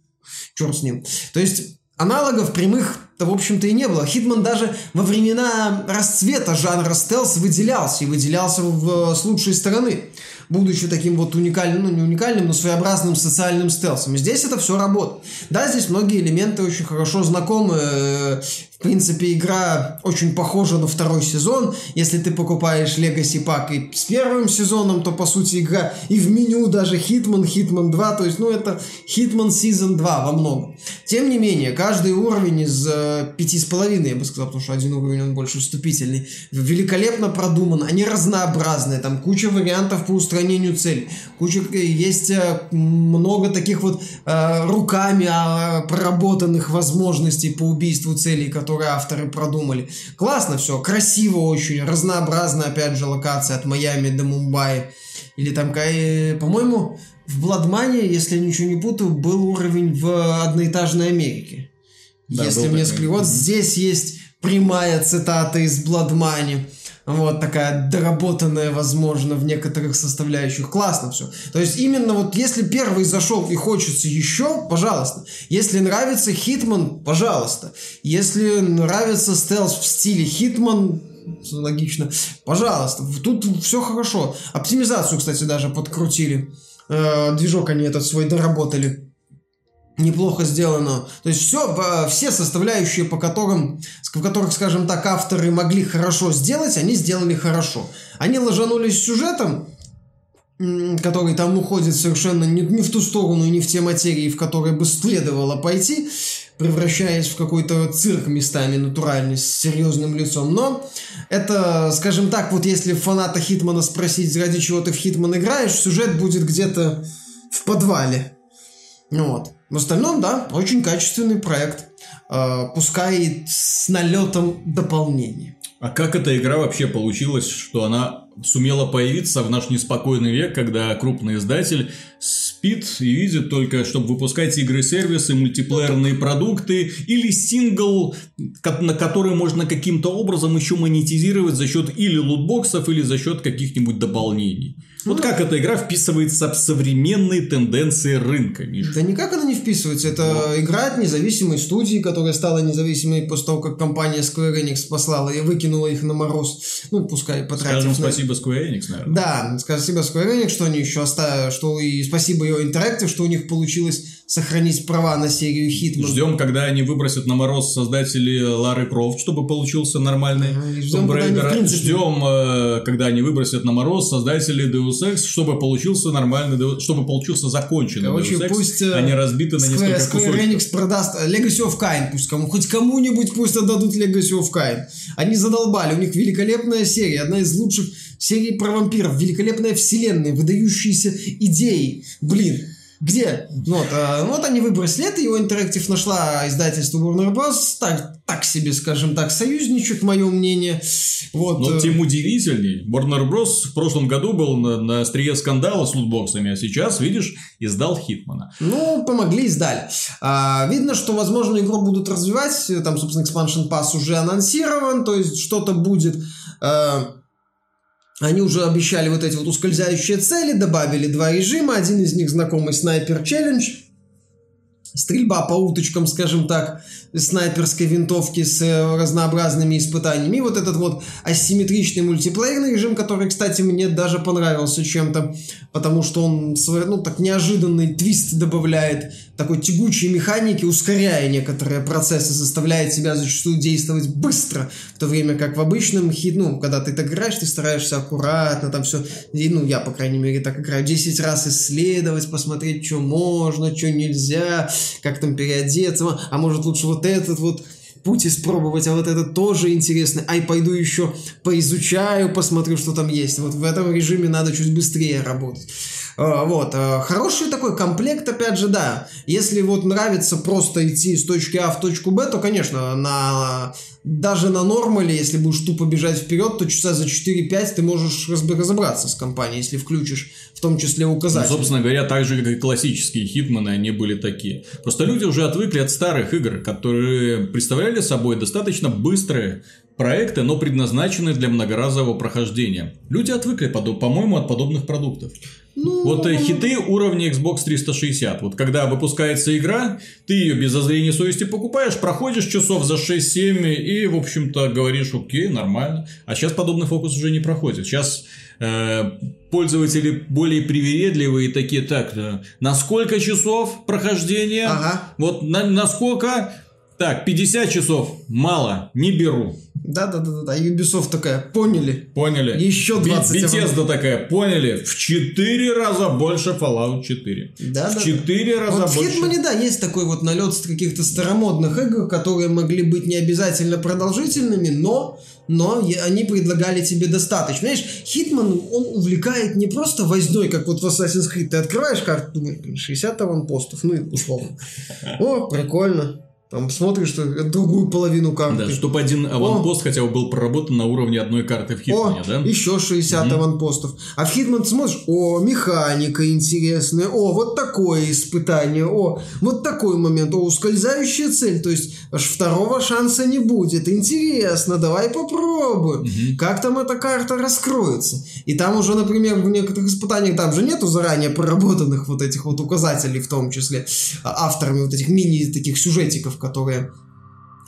Черт с ним. То есть, аналогов прямых да, в общем-то, и не было. Хитман даже во времена расцвета жанра стелс выделялся, и выделялся в, с лучшей стороны, будучи таким вот уникальным, ну не уникальным, но своеобразным социальным стелсом. И здесь это все работает. Да, здесь многие элементы очень хорошо знакомы. В принципе, игра очень похожа на второй сезон. Если ты покупаешь Legacy пак и с первым сезоном, то, по сути, игра и в меню даже Hitman, Hitman 2, то есть, ну, это Hitman Season 2 во многом. Тем не менее, каждый уровень из э, пяти с половиной, я бы сказал, потому что один уровень он больше вступительный. Великолепно продуман, они разнообразные, там куча вариантов по устранению цели, куча есть э, много таких вот э, руками э, проработанных возможностей по убийству целей, которые авторы продумали. Классно все, красиво очень, разнообразно, опять же, локация от Майами до Мумбаи. Или там, э, по-моему, в Бладмане, если я ничего не путаю, был уровень в одноэтажной Америке. Да, если мне скажу, вот здесь есть прямая цитата из Бладмани. Вот такая доработанная, возможно, в некоторых составляющих. Классно все. То есть именно вот если первый зашел и хочется еще, пожалуйста. Если нравится Хитман, пожалуйста. Если нравится стелс в стиле Хитман, логично, пожалуйста. Тут все хорошо. Оптимизацию, кстати, даже подкрутили. Э, движок они этот свой доработали неплохо сделано. То есть все, все составляющие, по которым, в которых, скажем так, авторы могли хорошо сделать, они сделали хорошо. Они ложанулись сюжетом, который там уходит совершенно не, не в ту сторону, не в те материи, в которые бы следовало пойти, превращаясь в какой-то цирк местами натуральный, с серьезным лицом. Но это, скажем так, вот если фаната Хитмана спросить, ради чего ты в Хитман играешь, сюжет будет где-то в подвале. Вот. В остальном, да, очень качественный проект. Э, пускай с налетом дополнений. А как эта игра вообще получилась, что она сумела появиться в наш неспокойный век, когда крупный издатель спит и видит только, чтобы выпускать игры-сервисы, мультиплеерные продукты или сингл, на который можно каким-то образом еще монетизировать за счет или лутбоксов, или за счет каких-нибудь дополнений. Вот как эта игра вписывается в современные тенденции рынка, Миша? Да никак она не вписывается. Это вот. игра от независимой студии, которая стала независимой после того, как компания Square Enix послала и выкинула их на мороз. Ну, пускай потратив... Скажем спасибо Square Enix, наверное. Да, спасибо Square Enix, что они еще оставили, что и спасибо ее Interactive, что у них получилось сохранить права на серию Hitman. Ждем, когда они выбросят на мороз создатели Лары Крофт, чтобы получился нормальный Tomb Raider. Ждем, э, когда они выбросят на мороз создатели Deus Ex, чтобы получился нормальный, чтобы получился законченный Короче, Deus Ex, пусть а не разбиты на несколько Square кусочков. Enix продаст Legacy of Kain, пусть кому, хоть кому-нибудь пусть отдадут Legacy of Kain. Они задолбали, у них великолепная серия, одна из лучших серий про вампиров, великолепная вселенная, выдающиеся идеи. Блин, Где? Ну вот, э, вот они выбросили это, его Interactive нашла издательство Warner Bros. Так, так себе, скажем так, союзничек, мое мнение. Вот, Но э, тем удивительней. Warner Bros. в прошлом году был на, на острие скандала с лутбоксами, а сейчас, видишь, издал Хитмана. Ну, помогли, издали. А, видно, что, возможно, игру будут развивать. Там, собственно, Expansion Pass уже анонсирован, то есть что-то будет. А, они уже обещали вот эти вот ускользающие цели, добавили два режима. Один из них знакомый снайпер челлендж. Стрельба по уточкам, скажем так, снайперской винтовки с э, разнообразными испытаниями. И вот этот вот асимметричный мультиплеерный режим, который, кстати, мне даже понравился чем-то, потому что он ну, так неожиданный твист добавляет такой тягучей механики, ускоряя некоторые процессы, заставляет себя зачастую действовать быстро, в то время как в обычном хит, ну, когда ты так играешь, ты стараешься аккуратно, там все, ну, я, по крайней мере, так играю, 10 раз исследовать, посмотреть, что можно, что нельзя, как там переодеться, а может лучше вот этот вот путь испробовать, а вот это тоже интересно. Ай, пойду еще поизучаю, посмотрю, что там есть. Вот в этом режиме надо чуть быстрее работать. А, Вот. а, Хороший такой комплект, опять же, да. Если вот нравится просто идти с точки А в точку Б, то, конечно, на даже на нормале, если будешь тупо бежать вперед, то часа за 4-5 ты можешь разобраться с компанией, если включишь в том числе Ну, указатели. собственно говоря, так же, как и классические хитманы, они были такие. Просто люди уже отвыкли от старых игр, которые представляли собой достаточно быстрые проекты, но предназначенные для многоразового прохождения. Люди отвыкли, по-моему, от подобных продуктов. Ну, Вот э, хиты уровня Xbox 360. Вот когда выпускается игра, ты ее без зазрения совести покупаешь, проходишь часов за 6-7 и, в общем-то, говоришь, окей, нормально. А сейчас подобный фокус уже не проходит. Сейчас э, пользователи более привередливые такие, так, э, на сколько часов прохождения? Ага. Вот на, на сколько? Так, 50 часов мало, не беру. Да-да-да-да, Ubisoft такая, поняли. Поняли? Еще 20 Би- Bethesda такая, поняли? В 4 раза больше Fallout 4. Да, в да, 4 раза Вот в больше. Хитмане, да, есть такой вот налет с каких-то старомодных игр, которые могли быть не обязательно продолжительными, но, но они предлагали тебе достаточно. Знаешь, Хитман, он увлекает не просто возней, как вот в Assassin's Creed. Ты открываешь карту, думаешь, блин, 60 аванпостов, ну и условно. О, прикольно. Там смотришь что, другую половину карты. Да, чтобы один аванпост хотя бы был проработан на уровне одной карты в Хитмане, О, да? еще 60 аванпостов. А в Хитман смотришь, о, механика интересная, о, вот такое испытание, о, вот такой момент, о, ускользающая цель, то есть аж второго шанса не будет. Интересно, давай попробуем. Как там эта карта раскроется? И там уже, например, в некоторых испытаниях там же нету заранее проработанных вот этих вот указателей, в том числе а, авторами вот этих мини таких сюжетиков, которые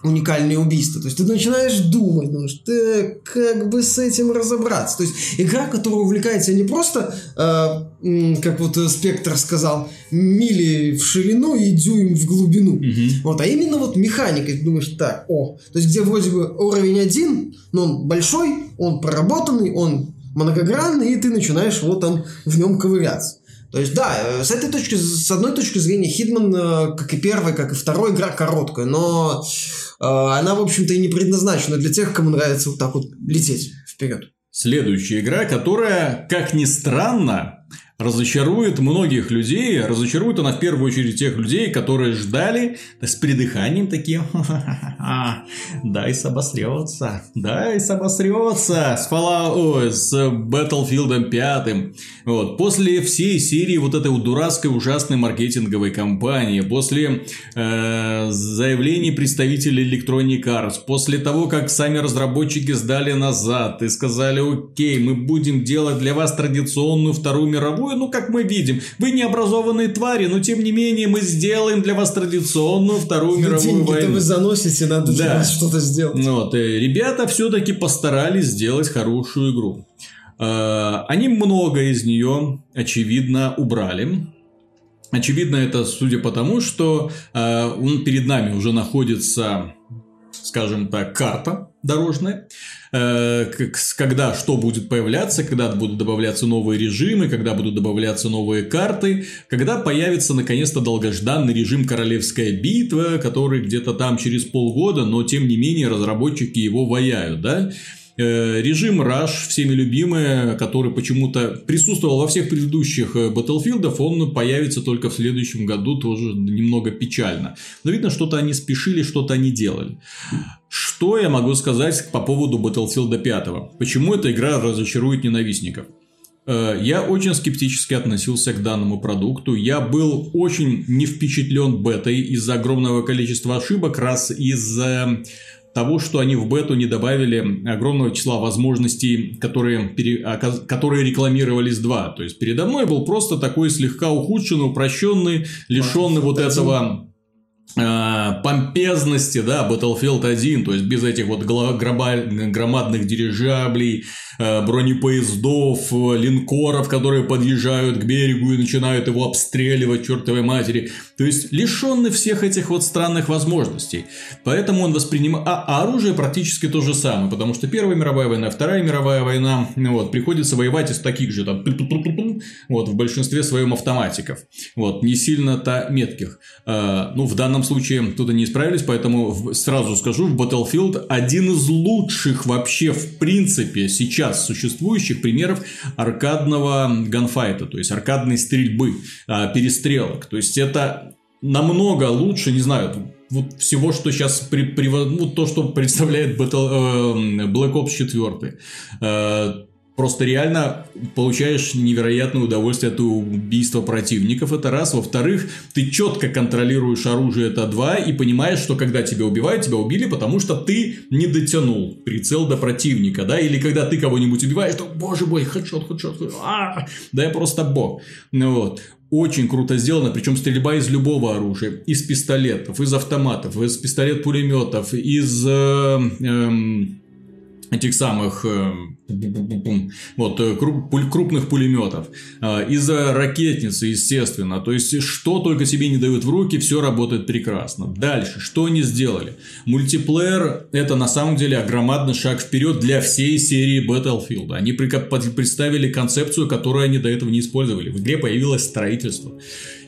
уникальные убийства. То есть ты начинаешь думать, думаешь, так, как бы с этим разобраться. То есть игра, которая увлекает тебя не просто, э, как вот э, Спектр сказал, мили в ширину и дюйм в глубину. Вот, а именно вот механика. Ты думаешь, так, о, то есть где вроде бы уровень один, но он большой, он проработанный, он многогранный, и ты начинаешь вот там в нем ковыряться. То есть, да, э, с этой точки, с одной точки зрения, Хитман, э, как и первая, как и вторая игра, короткая, но э, она, в общем-то, и не предназначена для тех, кому нравится вот так вот лететь вперед. Следующая игра, которая, как ни странно, разочарует многих людей. Разочарует она в первую очередь тех людей, которые ждали с придыханием «Ха-ха-ха, Дай обосрется, дай обосрется с, Fallout, с Battlefield 5. Вот. После всей серии вот этой вот дурацкой ужасной маркетинговой кампании, после э, заявлений представителей Electronic Arts, после того, как сами разработчики сдали назад и сказали, окей, мы будем делать для вас традиционную Вторую мировую, ну, как мы видим, вы необразованные твари, но тем не менее мы сделаем для вас традиционную Вторую мировую Деньги-то войну. вы заносите, надо Да. что-то сделать. Ну Вот, э, ребята все-таки постарались сделать хорошую игру. Э, Они много из нее, очевидно, убрали. Очевидно, это судя по тому, что э, перед нами уже находится, скажем так, карта дорожная, когда что будет появляться, когда будут добавляться новые режимы, когда будут добавляться новые карты, когда появится наконец-то долгожданный режим Королевская битва, который где-то там через полгода, но тем не менее разработчики его ваяют, да? Э, режим Rush, всеми любимый, который почему-то присутствовал во всех предыдущих э, Battlefield, он появится только в следующем году, тоже немного печально. Но видно, что-то они спешили, что-то они делали. Что я могу сказать по поводу Battlefield 5? Почему эта игра разочарует ненавистников? Э, я очень скептически относился к данному продукту. Я был очень не впечатлен бетой из-за огромного количества ошибок, раз из-за того, что они в бету не добавили огромного числа возможностей, которые, пере... которые рекламировались два. То есть передо мной был просто такой слегка ухудшенный, упрощенный, лишенный вот этого помпезности, да, Battlefield 1, то есть без этих вот громадных дирижаблей, э, бронепоездов, линкоров, которые подъезжают к берегу и начинают его обстреливать чертовой матери. То есть лишенный всех этих вот странных возможностей. Поэтому он воспринимает... А, а оружие практически то же самое, потому что Первая мировая война, Вторая мировая война, ну вот, приходится воевать из таких же, там, вот, в большинстве своем автоматиков. Вот, не сильно-то метких. Э, ну, в данном случае тут они исправились, поэтому сразу скажу, в Battlefield один из лучших вообще в принципе сейчас существующих примеров аркадного ганфайта, то есть аркадной стрельбы, а, перестрелок. То есть это намного лучше, не знаю, вот всего, что сейчас при, при, ну, то, что представляет Battle, э, Black Ops 4. Э, Просто реально получаешь невероятное удовольствие от убийства противников, это раз. Во-вторых, ты четко контролируешь оружие, это два, и понимаешь, что когда тебя убивают, тебя убили, потому что ты не дотянул прицел до противника, да, или когда ты кого-нибудь убиваешь, то, боже мой, хедшот, хедшот, хедшот, а, да я просто бог. Ну вот. Очень круто сделано, причем стрельба из любого оружия, из пистолетов, из автоматов, из пистолет-пулеметов, из э, э, этих самых э, вот, э, крупных пулеметов, э, из-за ракетницы, естественно. То есть, что только себе не дают в руки, все работает прекрасно. Дальше, что они сделали? Мультиплеер – это на самом деле громадный шаг вперед для всей серии Battlefield. Они представили концепцию, которую они до этого не использовали. В игре появилось строительство.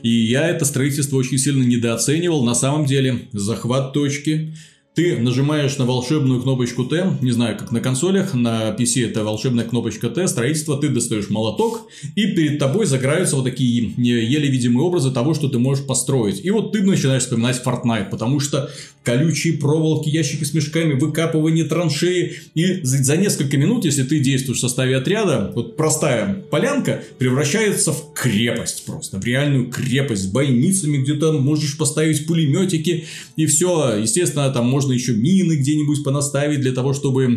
И я это строительство очень сильно недооценивал. На самом деле, захват точки – ты нажимаешь на волшебную кнопочку Т, не знаю, как на консолях, на PC это волшебная кнопочка Т, строительство, ты достаешь молоток, и перед тобой загораются вот такие еле видимые образы того, что ты можешь построить. И вот ты начинаешь вспоминать Fortnite, потому что колючие проволоки, ящики с мешками, выкапывание траншеи, и за несколько минут, если ты действуешь в составе отряда, вот простая полянка превращается в крепость просто, в реальную крепость с бойницами, где там можешь поставить пулеметики, и все, естественно, там можно можно еще мины где-нибудь понаставить для того, чтобы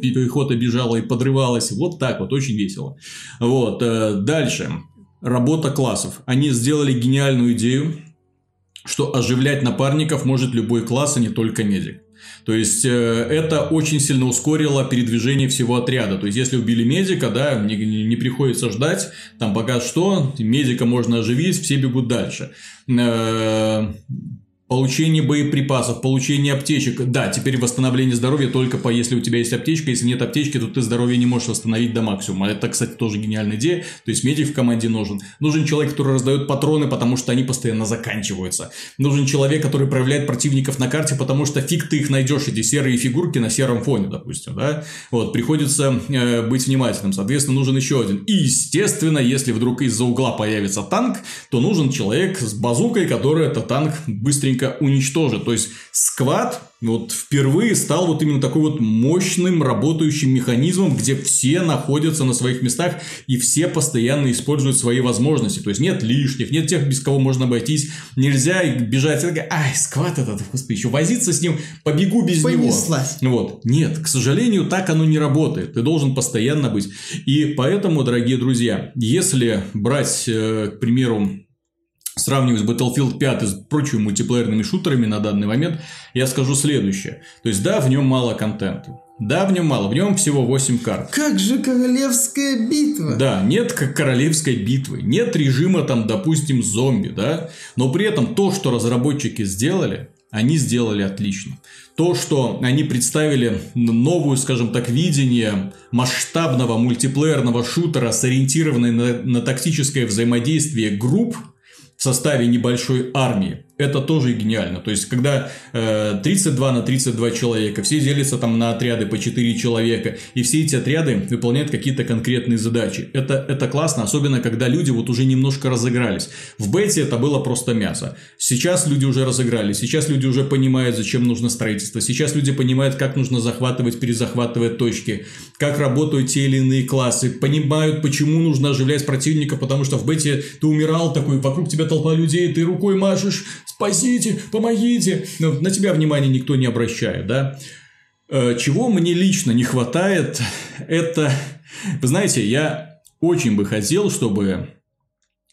пехота бежала и подрывалась. Вот так вот, очень весело. Вот, э, дальше. Работа классов. Они сделали гениальную идею, что оживлять напарников может любой класс, а не только медик. То есть, э, это очень сильно ускорило передвижение всего отряда. То есть, если убили медика, да, не, не приходится ждать, там пока что, медика можно оживить, все бегут дальше. Получение боеприпасов, получение аптечек. Да, теперь восстановление здоровья только по, если у тебя есть аптечка. Если нет аптечки, то ты здоровье не можешь восстановить до максимума. Это, кстати, тоже гениальная идея. То есть, медик в команде нужен. Нужен человек, который раздает патроны, потому что они постоянно заканчиваются. Нужен человек, который проявляет противников на карте, потому что фиг ты их найдешь, эти серые фигурки на сером фоне, допустим, да? Вот, приходится э, быть внимательным. Соответственно, нужен еще один. И, естественно, если вдруг из-за угла появится танк, то нужен человек с базукой, который этот танк быстренько быстренько уничтожит. То есть, сквад вот впервые стал вот именно такой вот мощным работающим механизмом, где все находятся на своих местах и все постоянно используют свои возможности. То есть, нет лишних, нет тех, без кого можно обойтись. Нельзя бежать, ай, сквад этот, господи, еще возиться с ним, побегу без Понеслась. него. Вот. Нет, к сожалению, так оно не работает. Ты должен постоянно быть. И поэтому, дорогие друзья, если брать, э, к примеру, сравнивать с Battlefield 5 с прочими мультиплеерными шутерами на данный момент, я скажу следующее. То есть, да, в нем мало контента. Да, в нем мало, в нем всего 8 карт. Как же королевская битва? Да, нет как королевской битвы, нет режима там, допустим, зомби, да, но при этом то, что разработчики сделали, они сделали отлично. То, что они представили новую, скажем так, видение масштабного мультиплеерного шутера, сориентированной на, на тактическое взаимодействие групп – в составе небольшой армии. Это тоже гениально. То есть, когда э, 32 на 32 человека, все делятся там на отряды по 4 человека, и все эти отряды выполняют какие-то конкретные задачи. Это, это классно, особенно когда люди вот уже немножко разыгрались. В бете это было просто мясо. Сейчас люди уже разыгрались, сейчас люди уже понимают, зачем нужно строительство, сейчас люди понимают, как нужно захватывать, перезахватывать точки, как работают те или иные классы, понимают, почему нужно оживлять противника, потому что в бете ты умирал такой, вокруг тебя толпа людей, ты рукой машешь, спасите, помогите. Но на тебя внимания никто не обращает, да. Э, чего мне лично не хватает, это... Вы знаете, я очень бы хотел, чтобы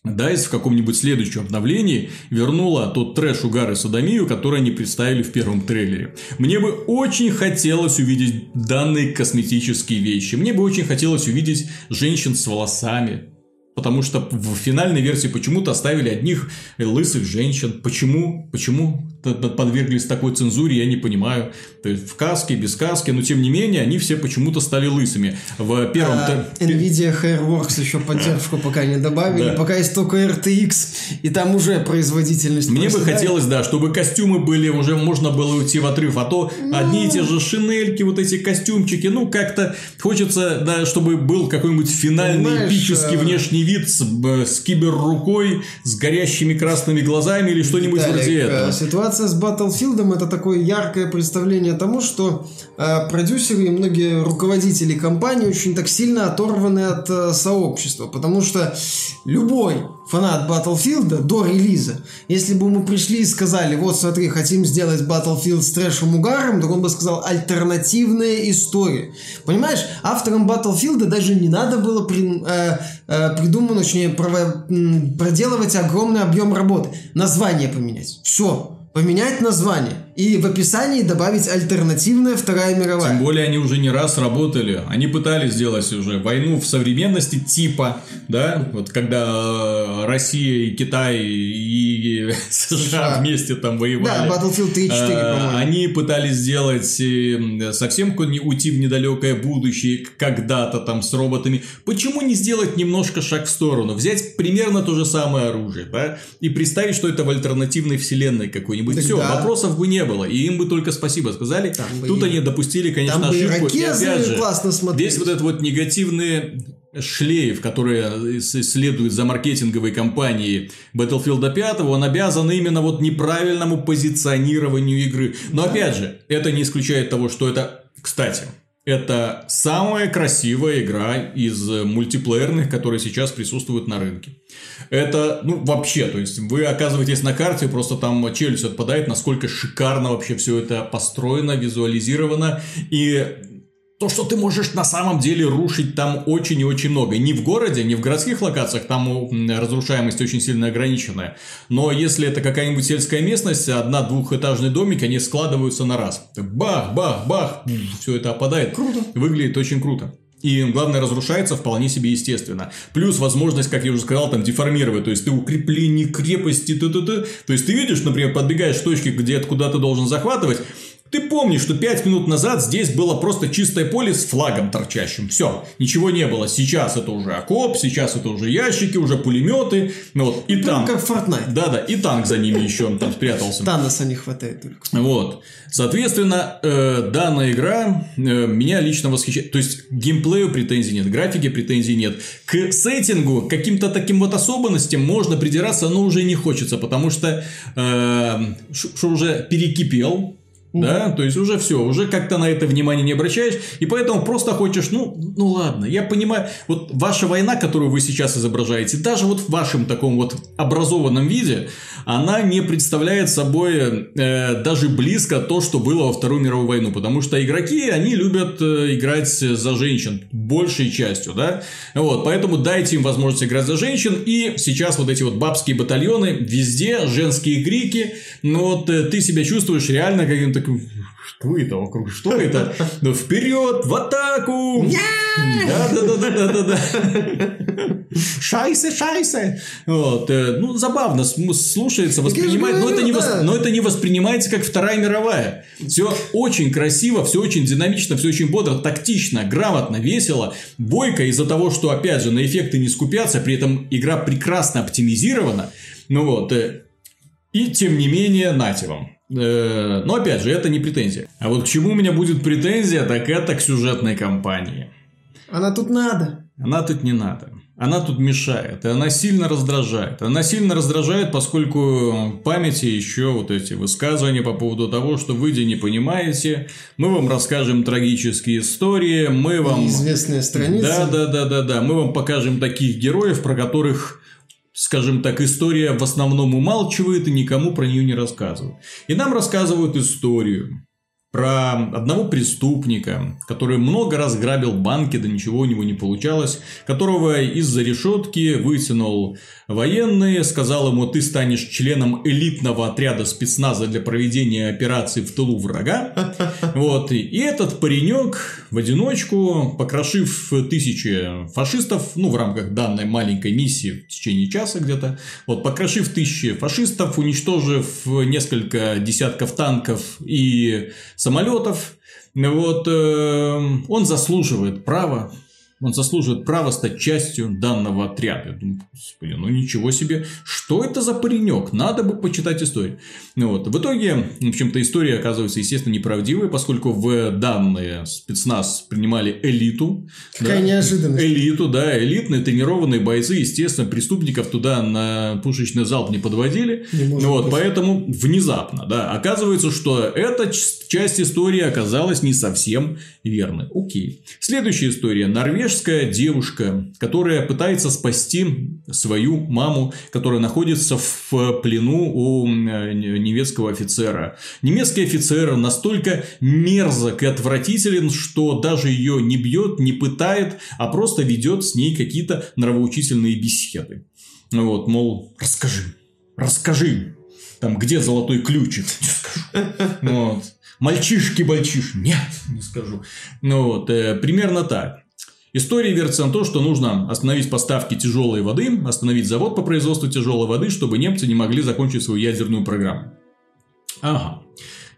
DICE в каком-нибудь следующем обновлении вернула тот трэш, угар и садомию, который они представили в первом трейлере. Мне бы очень хотелось увидеть данные косметические вещи. Мне бы очень хотелось увидеть женщин с волосами, Потому что в финальной версии почему-то оставили одних лысых женщин. Почему? Почему подверглись такой цензуре, я не понимаю. То есть в каске, без каски, но тем не менее они все почему-то стали лысыми. В первом... А, Nvidia Hairworks еще поддержку пока не добавили, да. пока есть только RTX, и там уже производительность. Мне бы хотелось, да, чтобы костюмы были, уже можно было уйти в отрыв, а то ну... одни и те же шинельки, вот эти костюмчики, ну как-то хочется, да, чтобы был какой-нибудь финальный Понимаешь, эпический а... внешний вид с, с кибер-рукой, с горящими красными глазами или что-нибудь вроде этого. Ситуация ситуация с Battlefield это такое яркое представление тому, что э, продюсеры и многие руководители компании очень так сильно оторваны от э, сообщества, потому что любой фанат Battlefield до релиза, если бы мы пришли и сказали, вот смотри, хотим сделать Battlefield с трэшем угаром, то он бы сказал альтернативная история. Понимаешь, авторам Battlefield даже не надо было при, э, э, придумать, точнее, проделывать огромный объем работы. Название поменять. Все поменять название и в описании добавить альтернативная Вторая мировая. Тем более они уже не раз работали. Они пытались сделать уже войну в современности типа, да, вот когда э, Россия и Китай и США, США. вместе там воевали. Да, Battlefield 3 4, а. Они пытались сделать э, совсем уйти в недалекое будущее когда-то там с роботами. Почему не сделать немножко шаг в сторону? Взять примерно то же самое оружие, да, и представить, что это в альтернативной вселенной какой-нибудь. Все, вопросов бы не не было. И им бы только спасибо сказали. Там Тут и... они допустили, конечно, там ошибку. Бы и, и опять же, классно весь вот этот вот негативный шлейф, который следует за маркетинговой компанией Battlefield 5, он обязан именно вот неправильному позиционированию игры. Но да. опять же, это не исключает того, что это, кстати, это самая красивая игра из мультиплеерных, которые сейчас присутствуют на рынке. Это, ну, вообще, то есть, вы оказываетесь на карте, просто там челюсть отпадает, насколько шикарно вообще все это построено, визуализировано. И то, что ты можешь на самом деле рушить там очень и очень много. Не в городе, не в городских локациях, там разрушаемость очень сильно ограниченная. Но если это какая-нибудь сельская местность, одна-двухэтажный домик, они складываются на раз. Бах, бах, бах, все это опадает. Круто. Выглядит очень круто. И главное, разрушается вполне себе естественно. Плюс возможность, как я уже сказал, там деформировать. То есть, ты укрепление крепости, т -т -т. То есть, ты видишь, например, подбегаешь к точке, где куда ты должен захватывать, ты помнишь, что 5 минут назад здесь было просто чистое поле с флагом торчащим. Все, ничего не было. Сейчас это уже окоп, сейчас это уже ящики, уже пулеметы. Ну вот, и Прям танк. как Fortnite. Да-да, и танк за ними еще он там спрятался. Таноса не хватает только. Вот. Соответственно, э, данная игра э, меня лично восхищает. То есть, геймплею претензий нет, графике претензий нет. К сеттингу, каким-то таким вот особенностям можно придираться, но уже не хочется, потому что э, что уже перекипел, да, то есть уже все, уже как-то на это внимание не обращаешь, и поэтому просто хочешь, ну, ну ладно, я понимаю, вот ваша война, которую вы сейчас изображаете, даже вот в вашем таком вот образованном виде, она не представляет собой э, даже близко то, что было во Вторую мировую войну, потому что игроки, они любят э, играть за женщин большей частью, да, вот, поэтому дайте им возможность играть за женщин, и сейчас вот эти вот бабские батальоны, везде женские крики, ну вот э, ты себя чувствуешь реально каким-то такой, что это вокруг, что это? Ну, вперед, в атаку! Да, да, да, да, да, да, да. Шайсе, шайсе. Вот, э, ну, забавно слушается, воспринимает, но это, не вос... но это не воспринимается как Вторая мировая. Все очень красиво, все очень динамично, все очень бодро, тактично, грамотно, весело, бойко из-за того, что, опять же, на эффекты не скупятся, при этом игра прекрасно оптимизирована. Ну вот, э, И тем не менее, нате вам. Э, но опять же, это не претензия. А вот к чему у меня будет претензия, так это к сюжетной кампании. Она тут надо. Она тут не надо. Она тут мешает, и она сильно раздражает. Она сильно раздражает, поскольку в памяти еще вот эти высказывания по поводу того, что вы не понимаете, мы вам расскажем трагические истории, мы вам... Известные страницы. Да, да, да, да, да. Мы вам покажем таких героев, про которых скажем так, история в основном умалчивает и никому про нее не рассказывает. И нам рассказывают историю про одного преступника, который много раз грабил банки, да ничего у него не получалось, которого из-за решетки вытянул военный, сказал ему, ты станешь членом элитного отряда спецназа для проведения операций в тылу врага. Вот, и этот паренек в одиночку, покрошив тысячи фашистов, ну, в рамках данной маленькой миссии в течение часа где-то, вот, покрошив тысячи фашистов, уничтожив несколько десятков танков и самолетов, вот, э, он заслуживает права он заслуживает права стать частью данного отряда. Я думаю, господи, ну ничего себе, что это за паренек? Надо бы почитать историю. Ну вот. В итоге, в общем-то, история оказывается, естественно, неправдивой, поскольку в данные спецназ принимали элиту. Какая да, неожиданность. Элиту, да, элитные тренированные бойцы, естественно, преступников туда на пушечный залп не подводили. Не вот, быть. поэтому внезапно, да, оказывается, что эта часть истории оказалась не совсем верной. Окей. Следующая история. Норвеж норвежская девушка, которая пытается спасти свою маму, которая находится в плену у немецкого офицера. Немецкий офицер настолько мерзок и отвратителен, что даже ее не бьет, не пытает, а просто ведет с ней какие-то нравоучительные беседы. Вот, мол, расскажи, расскажи, там, где золотой ключик? Не скажу. Вот. Мальчишки, мальчиш. Нет, не скажу. Ну вот, э, примерно так. История вертится на то, что нужно остановить поставки тяжелой воды, остановить завод по производству тяжелой воды, чтобы немцы не могли закончить свою ядерную программу. Ага.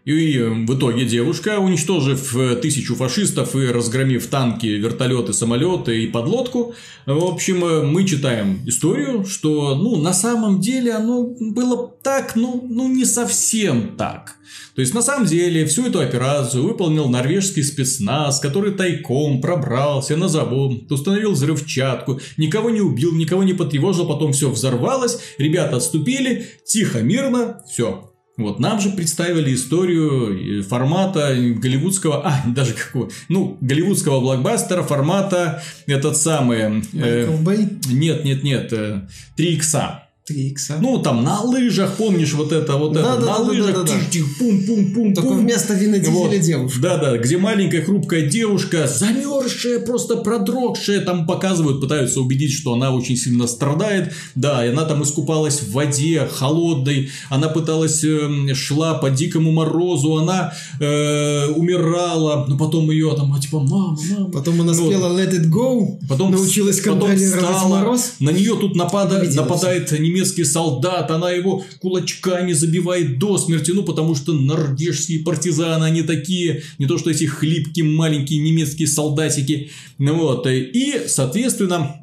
И в итоге девушка, уничтожив э, тысячу фашистов и разгромив танки, вертолеты, самолеты и подлодку, в общем, э, мы читаем историю, что, ну, на самом деле оно было так, ну, ну, не совсем так. То есть, на самом деле, всю эту операцию выполнил норвежский спецназ, который тайком пробрался на завод, установил взрывчатку, никого не убил, никого не потревожил, потом все взорвалось, ребята отступили, тихо, мирно, все, вот, нам же представили историю э, формата голливудского, а, даже какого, ну, голливудского блокбастера формата этот самый... Э, Майкл Бэй? Нет, нет, нет, э, 3 икса. 3 икса. Ну, там на лыжах, помнишь, вот это, вот да, это, да, на да, лыжах, да, да, да. Тих, пум, пум, пум, Только пум. вместо винодизеля вот. девушка. Да, да, где маленькая хрупкая девушка, замерзшая, просто продрогшая, там показывают, пытаются убедить, что она очень сильно страдает. Да, и она там искупалась в воде холодной, она пыталась, э, шла по дикому морозу, она э, умирала, но потом ее там, типа, мама, мама. Потом она ну, спела Let It Go, потом, научилась потом встала, мороз. На нее тут нападает, нападает немецкий солдат, она его кулачками забивает до смерти, ну, потому что норвежские партизаны, они такие, не то что эти хлипкие маленькие немецкие солдатики, вот, и, соответственно,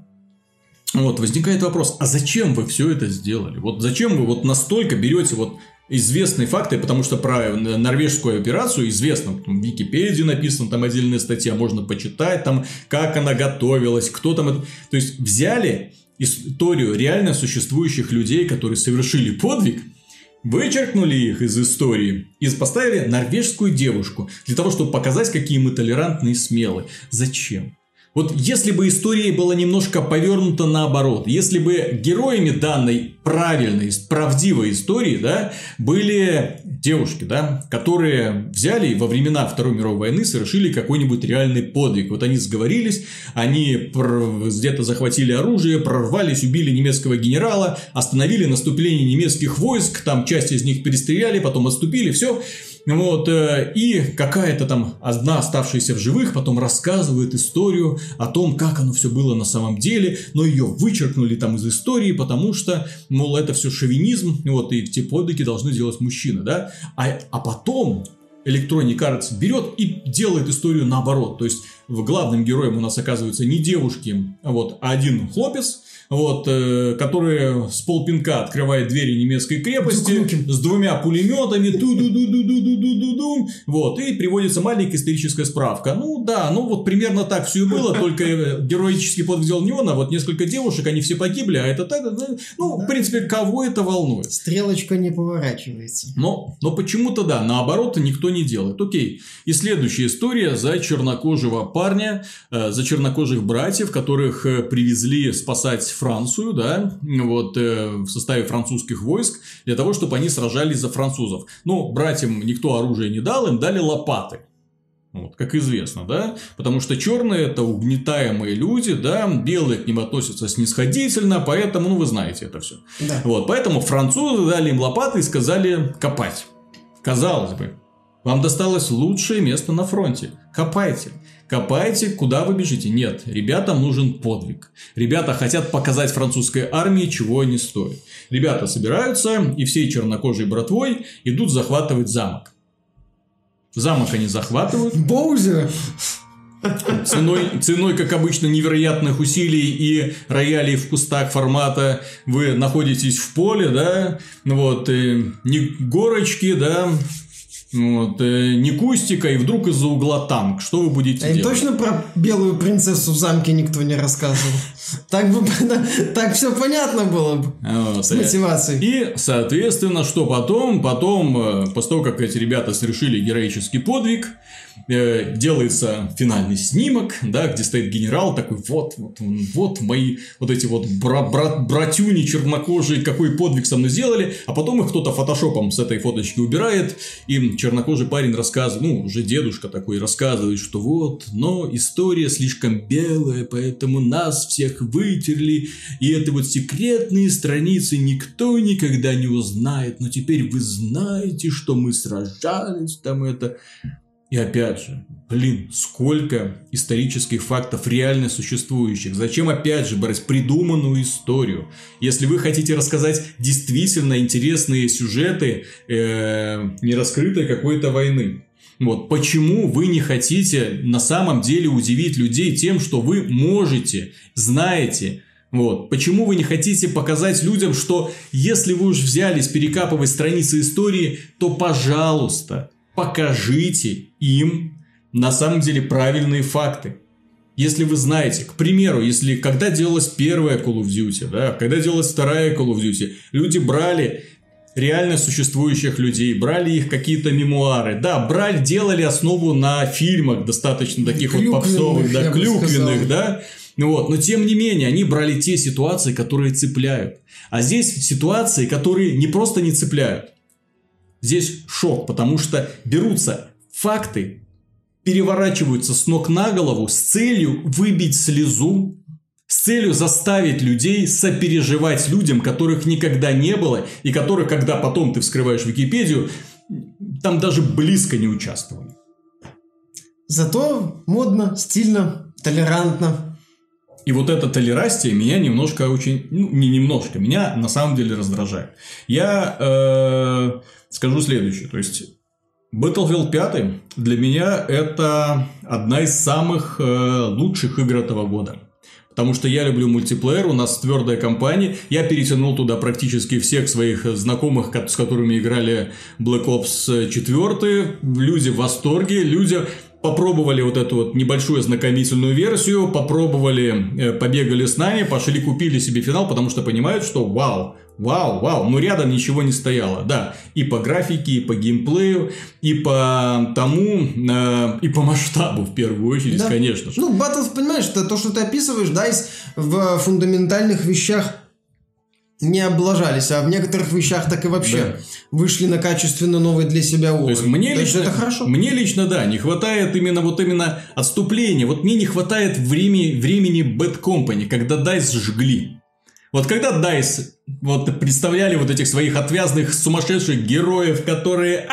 вот, возникает вопрос, а зачем вы все это сделали? Вот зачем вы вот настолько берете вот известные факты, потому что про норвежскую операцию известно, в Википедии написано, там отдельная статья, можно почитать, там, как она готовилась, кто там это... То есть, взяли историю реально существующих людей, которые совершили подвиг, вычеркнули их из истории и поставили норвежскую девушку для того, чтобы показать, какие мы толерантные и смелые. Зачем? Вот если бы история была немножко повернута наоборот, если бы героями данной правильной, правдивой истории, да, были девушки, да, которые взяли во времена Второй мировой войны совершили какой-нибудь реальный подвиг. Вот они сговорились, они где-то захватили оружие, прорвались, убили немецкого генерала, остановили наступление немецких войск, там часть из них перестреляли, потом отступили, все. Вот, э, и какая-то там одна оставшаяся в живых потом рассказывает историю о том, как оно все было на самом деле, но ее вычеркнули там из истории, потому что, мол, это все шовинизм, вот, и те подвиги должны делать мужчины, да, а, а потом Electronic Arts берет и делает историю наоборот. То есть, главным героем у нас оказываются не девушки, а вот, один хлопец, вот, э, который с полпинка открывает двери немецкой крепости с двумя пулеметами, ту ду ду ду ду ду ду ду ду вот, и приводится маленькая историческая справка. Ну да, ну вот примерно так все и было, только э, героический подвиг сделал не он, а вот несколько девушек, они все погибли, а это так, ну, ну да. в принципе, кого это волнует? Стрелочка не поворачивается. Но, но почему-то да, наоборот, никто не делает. Окей, и следующая история за чернокожего парня, э, за чернокожих братьев, которых привезли спасать Францию, да, вот, э, в составе французских войск, для того, чтобы они сражались за французов. Ну, братьям никто оружие не дал, им дали лопаты. Вот, как известно, да? Потому что черные это угнетаемые люди, да, белые к ним относятся снисходительно, поэтому, ну, вы знаете это все. Да. Вот, поэтому французы дали им лопаты и сказали копать. Казалось бы, вам досталось лучшее место на фронте. Копайте. Копайте, куда вы бежите. Нет, ребятам нужен подвиг. Ребята хотят показать французской армии, чего они стоят. Ребята собираются и всей чернокожей братвой идут захватывать замок. Замок они захватывают. Боузер! Ценой, ценой, как обычно, невероятных усилий и роялей в кустах формата вы находитесь в поле, да, вот, и не горочки, да, вот, э, не кустика, и вдруг из-за угла танк. Что вы будете а делать? точно про белую принцессу в замке никто не рассказывал? Так бы так все понятно было бы вот, с мотивацией. И, соответственно, что потом? Потом, э, после того, как эти ребята совершили героический подвиг, Э, делается финальный снимок, да, где стоит генерал такой, вот, вот, вот мои вот эти вот бра бра братюни чернокожие, какой подвиг со мной сделали, а потом их кто-то фотошопом с этой фоточки убирает, и чернокожий парень рассказывает, ну, уже дедушка такой рассказывает, что вот, но история слишком белая, поэтому нас всех вытерли, и это вот секретные страницы никто никогда не узнает, но теперь вы знаете, что мы сражались, там это... И опять же, блин, сколько исторических фактов реально существующих. Зачем опять же брать придуманную историю? Если вы хотите рассказать действительно интересные сюжеты э, нераскрытой какой-то войны. Вот почему вы не хотите на самом деле удивить людей тем, что вы можете, знаете, вот. Почему вы не хотите показать людям, что если вы уж взялись перекапывать страницы истории, то пожалуйста, покажите им на самом деле правильные факты. Если вы знаете, к примеру, если когда делалась первая Call of Duty, да, когда делалась вторая Call of Duty, люди брали реально существующих людей, брали их какие-то мемуары, да, брали, делали основу на фильмах достаточно таких клюквенных, вот попсовых, да, клюквенных, да, вот, но тем не менее, они брали те ситуации, которые цепляют. А здесь ситуации, которые не просто не цепляют, Здесь шок, потому что берутся факты, переворачиваются с ног на голову с целью выбить слезу, с целью заставить людей сопереживать людям, которых никогда не было, и которых, когда потом ты вскрываешь Википедию, там даже близко не участвовали. Зато модно, стильно, толерантно. И вот это толерастие меня немножко очень... Ну, не немножко, меня на самом деле раздражает. Я... Э скажу следующее. То есть, Battlefield 5 для меня это одна из самых э, лучших игр этого года. Потому что я люблю мультиплеер, у нас твердая компания. Я перетянул туда практически всех своих знакомых, с которыми играли Black Ops 4. Люди в восторге, люди попробовали вот эту вот небольшую ознакомительную версию, попробовали, э, побегали с нами, пошли купили себе финал, потому что понимают, что вау, Вау, вау, но рядом ничего не стояло. Да, и по графике, и по геймплею, и по тому, э, и по масштабу в первую очередь, да. конечно же. Ну, Battles, понимаешь, это то, что ты описываешь, DICE в фундаментальных вещах не облажались, а в некоторых вещах так и вообще да. вышли на качественно новый для себя уровень. То есть мне лично, это хорошо. Мне лично, да, не хватает именно вот именно отступления. Вот мне не хватает времени, времени Bad Company, когда DICE жгли. Вот когда DICE вот представляли вот этих своих отвязных сумасшедших героев, которые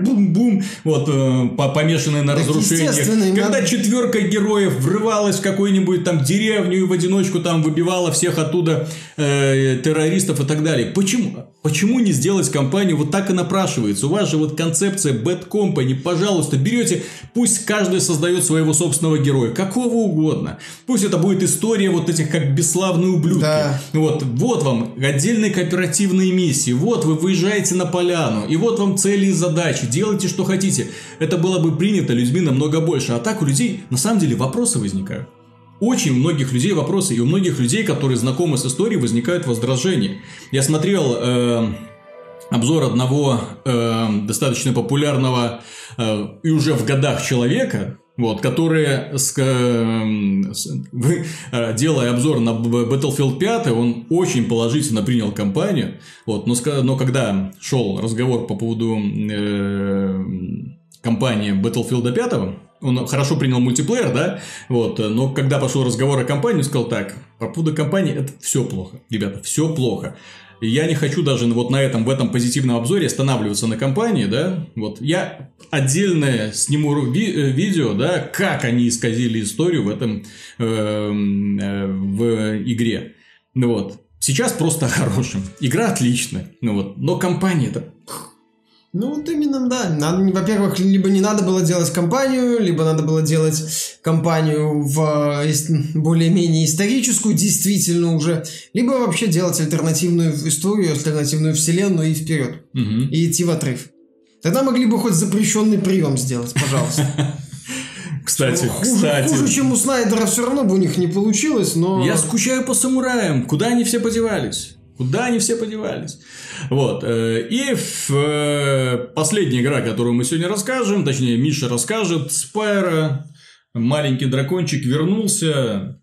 бум-бум, вот э, помешанные на разрушениях. Когда четверка героев врывалась в какую-нибудь там деревню и в одиночку там выбивала всех оттуда э, террористов и так далее. Почему? Почему не сделать компанию вот так и напрашивается? У вас же вот концепция Bad Company. Пожалуйста, берете, пусть каждый создает своего собственного героя, какого угодно. Пусть это будет история вот этих как бесславные ублюдки. Да. Вот, вот вам отдельные кооперативные миссии. Вот вы выезжаете на поляну. И вот вам цели и задачи. Делайте, что хотите. Это было бы принято людьми намного больше. А так у людей на самом деле вопросы возникают очень у многих людей вопросы, и у многих людей, которые знакомы с историей, возникают возражения. Я смотрел э, обзор одного э, достаточно популярного э, и уже в годах человека, вот, который, с, э, с, вы, э, делая обзор на Battlefield 5, он очень положительно принял кампанию. Вот, но, но когда шел разговор по поводу э, кампании Battlefield 5, он хорошо принял мультиплеер, да, вот, но когда пошел разговор о компании, он сказал так, по поводу компании это все плохо, ребята, все плохо. Я не хочу даже вот на этом, в этом позитивном обзоре останавливаться на компании, да, вот, я отдельное сниму ви- э, видео, да, как они исказили историю в этом, э, э, в игре, вот, сейчас просто о хорошем, игра отличная, ну вот, но компания это ну, вот именно, да. Во-первых, либо не надо было делать компанию, либо надо было делать компанию в более-менее историческую, действительно уже, либо вообще делать альтернативную историю, альтернативную вселенную и вперед. Угу. И идти в отрыв. Тогда могли бы хоть запрещенный прием сделать, пожалуйста. Кстати, хуже, кстати. Хуже, чем у Снайдера, все равно бы у них не получилось, но... Я скучаю по самураям. Куда они все подевались? Куда они все подевались? Вот. Э, и э, последняя игра, которую мы сегодня расскажем, точнее, Миша расскажет, Спайра, маленький дракончик вернулся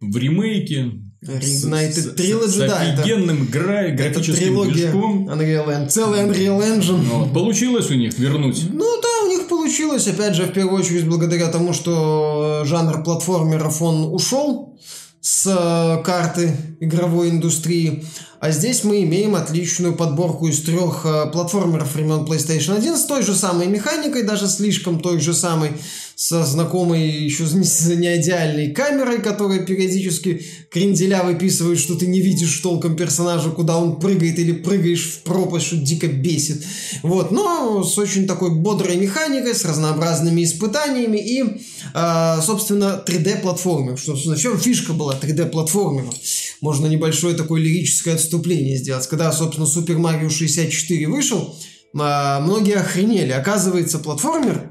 в ремейке. Reignited Trilogy, с, да. офигенным гра- графическим трилогия движком. Unreal Engine. Целый Unreal Engine. Вот. Получилось у них вернуть? Ну да, у них получилось. Опять же, в первую очередь, благодаря тому, что жанр платформеров, он ушел с э, карты игровой индустрии. А здесь мы имеем отличную подборку из трех э, платформеров времен PlayStation 1 с той же самой механикой, даже слишком той же самой, со знакомой еще с неидеальной камерой, которая периодически кренделя выписывает, что ты не видишь толком персонажа, куда он прыгает или прыгаешь в пропасть, что дико бесит. Вот, но с очень такой бодрой механикой, с разнообразными испытаниями и, э, собственно, 3D-платформер. Что, в чем фишка была 3D-платформера? Можно небольшое такое лирическое отступление сделать. Когда, собственно, Super Mario 64 вышел, э, многие охренели. Оказывается, платформер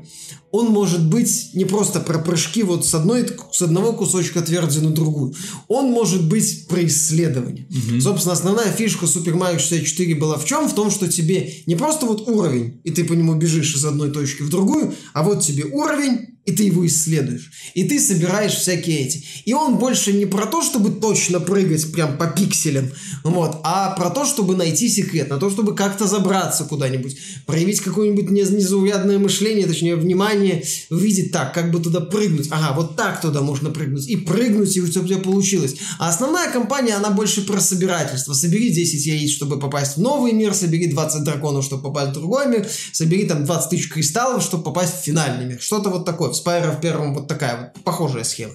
он может быть не просто про прыжки вот с, одной, с одного кусочка тверди на другую. Он может быть про исследование. Мгм. Собственно, основная фишка Super Mario 64 была в чем? В том, что тебе не просто вот уровень, и ты по нему бежишь из одной точки в другую, а вот тебе уровень, и ты его исследуешь. И ты собираешь всякие эти. И он больше не про то, чтобы точно прыгать прям по пикселям, вот, а про то, чтобы найти секрет, на то, чтобы как-то забраться куда-нибудь, проявить какое-нибудь нез- незаурядное мышление, точнее, внимание, увидеть так, как бы туда прыгнуть. Ага, вот так туда можно прыгнуть. И прыгнуть, и у тебя получилось. А основная компания, она больше про собирательство. Собери 10 яиц, чтобы попасть в новый мир, собери 20 драконов, чтобы попасть в другой мир, собери там 20 тысяч кристаллов, чтобы попасть в финальный мир. Что-то вот такое. В Спайро в первом вот такая вот похожая схема.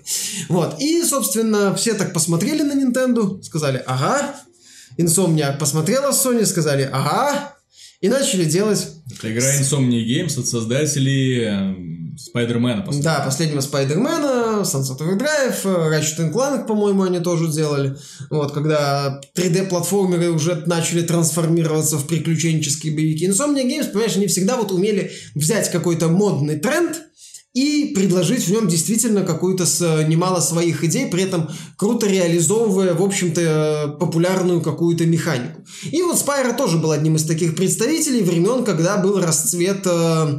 Вот. И, собственно, все так посмотрели на Nintendo, сказали, ага. Insomniac посмотрела Sony, сказали, ага. И начали делать Это игра Insomnia Games от создателей эм, Спайдермена. Да, последнего Спайдермена, Sunset Overdrive, Ratchet Clank, по-моему, они тоже делали. Вот, когда 3D-платформеры уже начали трансформироваться в приключенческие боевики. Insomnia Games, понимаешь, они всегда вот умели взять какой-то модный тренд и предложить в нем действительно какую-то с, немало своих идей, при этом круто реализовывая, в общем-то, э, популярную какую-то механику. И вот Spyro тоже был одним из таких представителей времен, когда был расцвет э,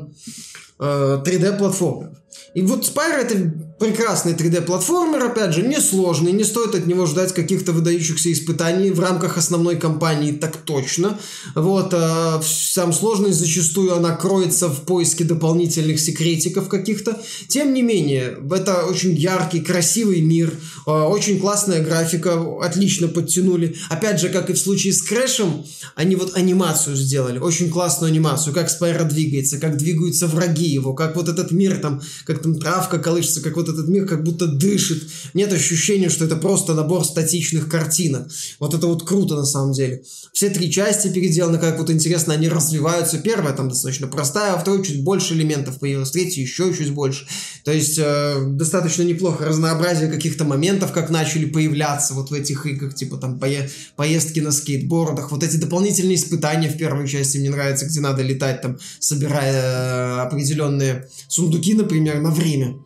э, 3D-платформер. И вот Spyro это прекрасный 3D-платформер, опять же, несложный, не стоит от него ждать каких-то выдающихся испытаний в рамках основной кампании, так точно. Вот, э, сам сложность зачастую она кроется в поиске дополнительных секретиков каких-то. Тем не менее, это очень яркий, красивый мир, э, очень классная графика, отлично подтянули. Опять же, как и в случае с Крэшем, они вот анимацию сделали, очень классную анимацию, как Спайро двигается, как двигаются враги его, как вот этот мир там, как там травка колышется, как вот этот мир как будто дышит. Нет ощущения, что это просто набор статичных картинок. Вот это вот круто на самом деле. Все три части переделаны, как вот интересно, они развиваются. Первая там достаточно простая, а второй чуть больше элементов появилось, третья еще чуть больше. То есть э, достаточно неплохо разнообразие каких-то моментов, как начали появляться вот в этих играх, типа там пое поездки на скейтбордах, вот эти дополнительные испытания в первой части мне нравится, где надо летать там, собирая э, определенные сундуки, например, на время.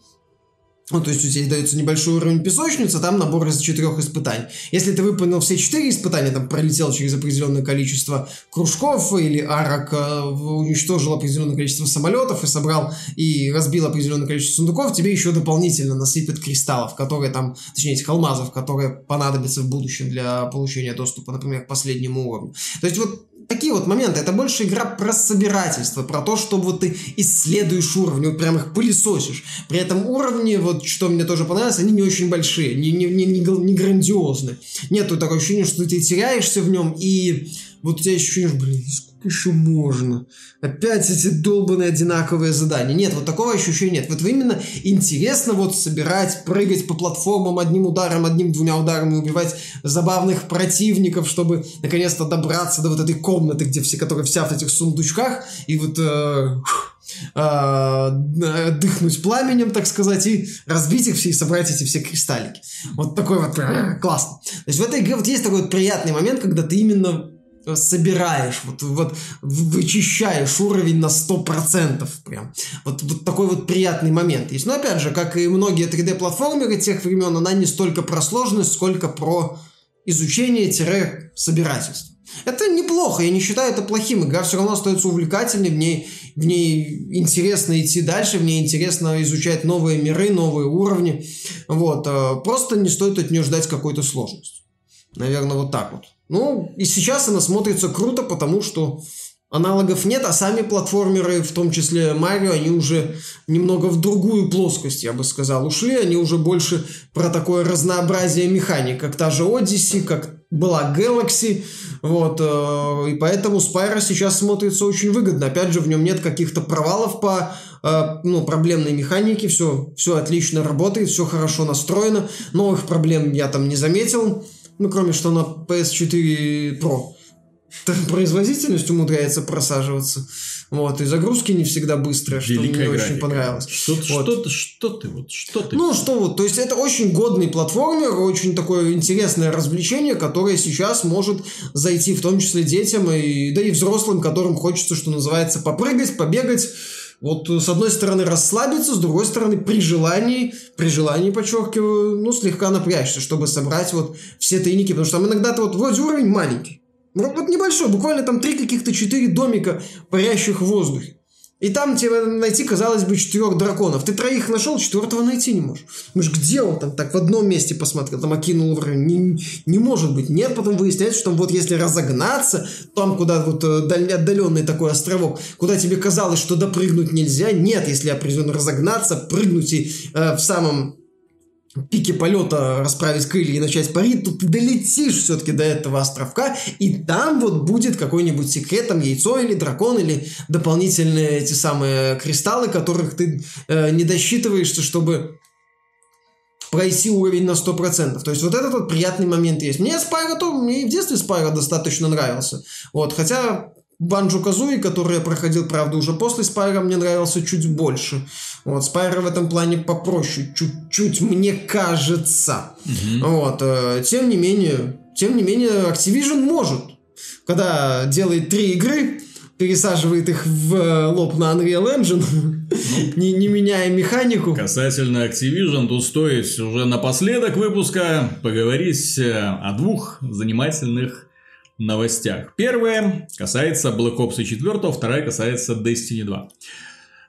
Ну, то есть у тебя дается небольшой уровень песочницы, там набор из четырех испытаний. Если ты выполнил все четыре испытания, там пролетел через определенное количество кружков или арок, э, уничтожил определенное количество самолетов и собрал и разбил определенное количество сундуков, тебе еще дополнительно насыпят кристаллов, которые там, точнее этих алмазов, которые понадобятся в будущем для получения доступа, например, к последнему уровню. То есть вот такие вот моменты. Это больше игра про собирательство, про то, что вот ты исследуешь уровни, вот прям их пылесосишь. При этом уровни, вот что мне тоже понравилось, они не очень большие, не, не, не, не грандиозны. Нету такого ощущения, что ты теряешься в нем, и вот у тебя ощущение, блин, еще можно? Опять эти долбанные одинаковые задания. Нет, вот такого ощущения нет. Вот именно интересно вот собирать, прыгать по платформам одним ударом, одним-двумя ударами, убивать забавных противников, чтобы наконец-то добраться до вот этой комнаты, где все, которые вся в этих сундучках, и вот э, э, дыхнуть пламенем, так сказать, и разбить их все и собрать эти все кристаллики. Вот такой вот э, классно. То есть в этой игре вот есть такой вот приятный момент, когда ты именно собираешь, вот, вот вычищаешь уровень на 100%. Прям. Вот, вот такой вот приятный момент есть. Но опять же, как и многие 3D-платформеры тех времен, она не столько про сложность, сколько про изучение-собирательство. Это неплохо, я не считаю это плохим. Игра все равно остается увлекательной, в ней, в ней интересно идти дальше, в ней интересно изучать новые миры, новые уровни. Вот. Э, просто не стоит от нее ждать какой-то сложности. Наверное, вот так вот. Ну, и сейчас она смотрится круто, потому что аналогов нет, а сами платформеры, в том числе Марио, они уже немного в другую плоскость, я бы сказал, ушли. Они уже больше про такое разнообразие механик, как та же Odyssey, как была Galaxy, вот, э, и поэтому Spyro сейчас смотрится очень выгодно. Опять же, в нем нет каких-то провалов по э, ну, проблемной механике, все, все отлично работает, все хорошо настроено, новых проблем я там не заметил. Ну, кроме что на PS4 Pro производительность умудряется просаживаться. Вот, и загрузки не всегда быстрые, что Великая мне графика. очень понравилось. Что, вот. что, что ты вот, что ты? Ну, что вот, то есть это очень годный платформер, очень такое интересное развлечение, которое сейчас может зайти в том числе детям, и, да и взрослым, которым хочется, что называется, попрыгать, побегать, вот э, с одной стороны расслабиться, с другой стороны при желании, при желании, подчеркиваю, ну, слегка напрячься, чтобы собрать вот все тайники, потому что там иногда-то вот вроде уровень маленький, вот, вот небольшой, буквально там три каких-то четыре домика, парящих в воздухе. И там тебе найти, казалось бы, четырех драконов. Ты троих нашел, четвертого найти не можешь. Думаешь, где он там? Так в одном месте посмотрел, там окинул уровень. Не, не может быть. Нет, потом выясняется, что там вот если разогнаться, там куда вот э, отдаленный такой островок, куда тебе казалось, что допрыгнуть нельзя. Нет, если определенно разогнаться, прыгнуть и э, в самом пике полета расправить крылья и начать парить, то ты долетишь все-таки до этого островка, и там вот будет какой-нибудь секрет, там яйцо или дракон, или дополнительные эти самые кристаллы, которых ты э, не досчитываешься, чтобы пройти уровень на 100%. То есть вот этот вот приятный момент есть. Мне Spyro, то, мне и в детстве Spyro достаточно нравился. Вот, хотя Banjo-Kazooie, который я проходил, правда, уже после Спайра, мне нравился чуть больше. Вот, Спайра в этом плане попроще, чуть-чуть, мне кажется. Угу. Вот, э, тем не менее, тем не менее, Activision может. Когда делает три игры, пересаживает их в э, лоб на Unreal Engine, ну, не, не меняя механику. Касательно Activision, тут стоит уже напоследок выпуска поговорить э, о двух занимательных новостях. Первая касается Black Ops 4, вторая касается Destiny 2.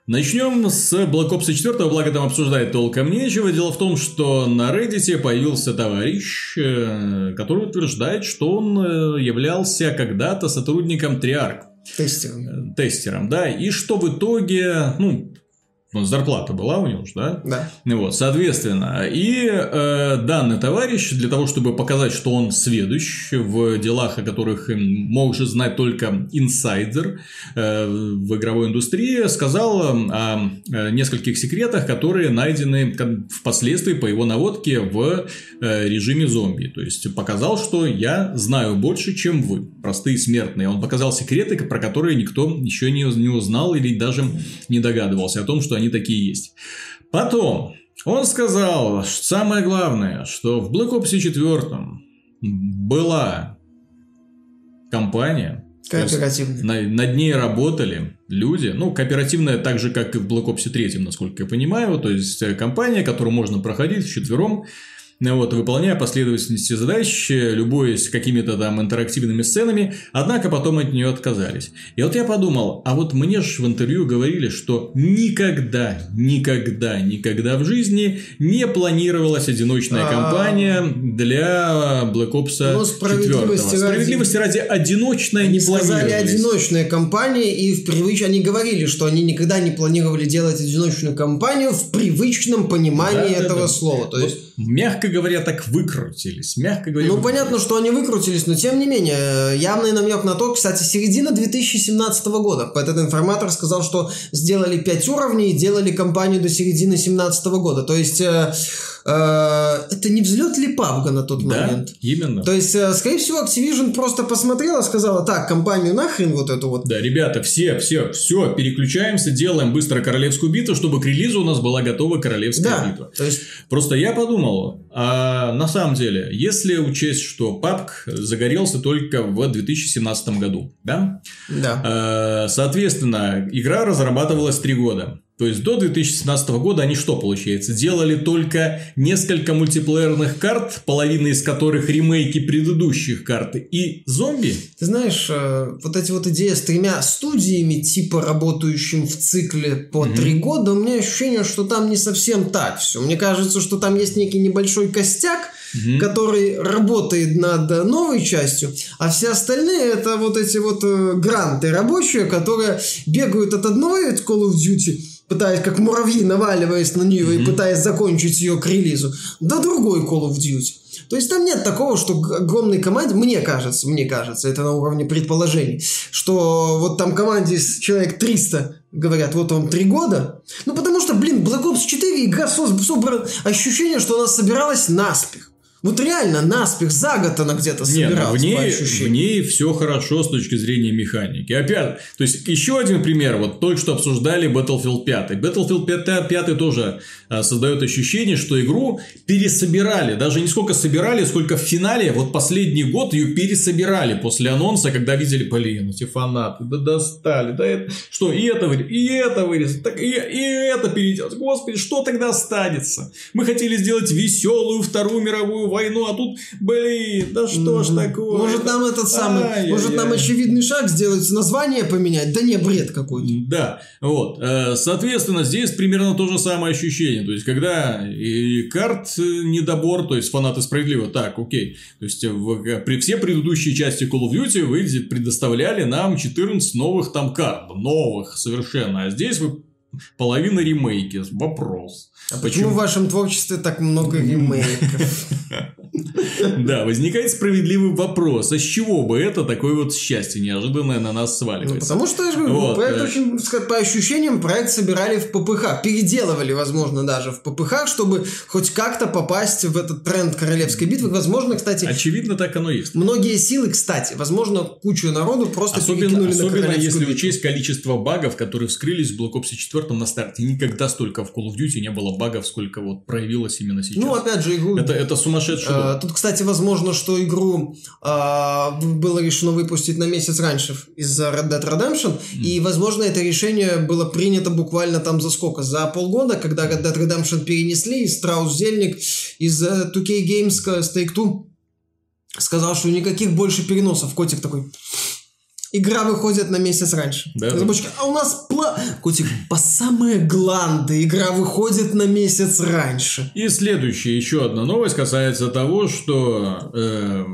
Начнем с Black Ops 4, благо там обсуждать толком нечего. Дело в том, что на Reddit появился товарищ, э, который утверждает, что он э, являлся когда-то сотрудником Triarch. Тестером. Тестером, да. И что в итоге, ну, зарплата была у него же, да? Да. Вот, соответственно, и э, данный товарищ для того, чтобы показать, что он сведущ в делах, о которых может знать только инсайдер э, в игровой индустрии, сказал о э, нескольких секретах, которые найдены впоследствии по его наводке в э, режиме зомби. То есть показал, что я знаю больше, чем вы, простые смертные. Он показал секреты, про которые никто еще не, не узнал или даже не догадывался о том, что они такие есть. Потом он сказал, что самое главное, что в Black Ops 4 была компания, Кооперативная. над ней работали люди. Ну, кооперативная так же, как и в Black Ops 3, насколько я понимаю. То есть, э, компания, которую можно проходить вчетвером вот, выполняя последовательности задач, любуясь какими-то там интерактивными сценами, однако потом от нее отказались. И вот я подумал, а вот мне же в интервью говорили, что никогда, никогда, никогда в жизни не планировалась одиночная а. кампания для Black Ops ну, справедливости 4. Справедливости ради одиночная не сказали одиночная кампания, и в привыч... они говорили, что они никогда не планировали делать одиночную кампанию в привычном понимании да, этого да, да. слова. То есть мягко говоря, так выкрутились. Мягко говоря. Ну, выкрутились. понятно, что они выкрутились, но тем не менее, явный намек на то, кстати, середина 2017 года. Этот информатор сказал, что сделали 5 уровней и делали кампанию до середины 2017 года. То есть... Э, Э, это не взлет ли пабга на тот да, момент? именно. То есть, э, скорее всего, Activision просто посмотрела, сказала, так, компанию нахрен вот эту вот. Да, ребята, все, все, все, переключаемся, делаем быстро королевскую битву, чтобы к релизу у нас была готова королевская да, битва. То есть... Просто я подумал, а на самом деле, если учесть, что PUBG загорелся только в 2017 году, да? Да. Э, соответственно, игра разрабатывалась три года. То есть до 2017 года они что получается? Делали только несколько мультиплеерных карт, половина из которых ремейки предыдущих карт и зомби? Ты знаешь, э, вот эти вот идеи с тремя студиями, типа работающим в цикле по mm-hmm. три года, у меня ощущение, что там не совсем так все. Мне кажется, что там есть некий небольшой костяк, mm-hmm. который работает над новой частью, а все остальные это вот эти вот э, гранты рабочие, которые бегают от одного Call of Duty пытаясь как муравьи, наваливаясь на нее mm-hmm. и пытаясь закончить ее к релизу, до другой Call of Duty. То есть там нет такого, что огромной команде, мне кажется, мне кажется, это на уровне предположений, что вот там команде из человек 300 говорят, вот вам три года. Ну, потому что, блин, Black Ops 4 игра собрана ощущение, что она собиралась наспех. Вот реально, наспех, за год она где-то собиралась, Нет, в ней, в ней все хорошо с точки зрения механики. Опять, то есть, еще один пример, вот только что обсуждали Battlefield 5. Battlefield 5, 5 тоже а, создает ощущение, что игру пересобирали. Даже не сколько собирали, сколько в финале, вот последний год ее пересобирали после анонса, когда видели, блин, эти фанаты, да достали, да это, что, и это вырезать, и это вырезать, так и, и это переделать. Господи, что тогда останется? Мы хотели сделать веселую Вторую мировую войну, а тут, блин, да что ж такое? Может нам этот самый, может нам очевидный шаг сделать, название поменять? Да не, бред какой-то. Да, вот. Э, соответственно, здесь примерно то же самое ощущение. То есть, когда и карт э, недобор, то есть, фанаты справедливо, так, окей. То есть, в, при все предыдущие части Call of Duty вы предоставляли нам 14 новых там карт. Новых совершенно. А здесь вы половина ремейки. Вопрос. А почему, почему в вашем творчестве так много ремейков? Да, возникает справедливый вопрос, а с чего бы это такое вот счастье неожиданное на нас сваливается? Ну, потому что, я же говорю, вот, проект очень, по ощущениям, проект собирали в ППХ, переделывали, возможно, даже в ППХ, чтобы хоть как-то попасть в этот тренд королевской битвы. Возможно, кстати... Очевидно, так оно есть. Многие силы, кстати, возможно, кучу народу просто особенно, перекинули особенно на если битву. учесть количество багов, которые вскрылись в Black Ops 4 на старте. Никогда столько в Call of Duty не было багов, сколько вот проявилось именно сейчас. Ну, опять же, игру... Это, это сумасшедший а, Тут, кстати, возможно, что игру а, было решено выпустить на месяц раньше из-за Red Dead Redemption, mm. и, возможно, это решение было принято буквально там за сколько? За полгода, когда Red Dead Redemption перенесли, и Страус Зельник из 2K э, Games с Take-Two сказал, что никаких больше переносов. Котик такой игра выходит на месяц раньше. Да, Разработчики, а у нас пла... Котик, по самые гланды игра выходит на месяц раньше. И следующая еще одна новость касается того, что э,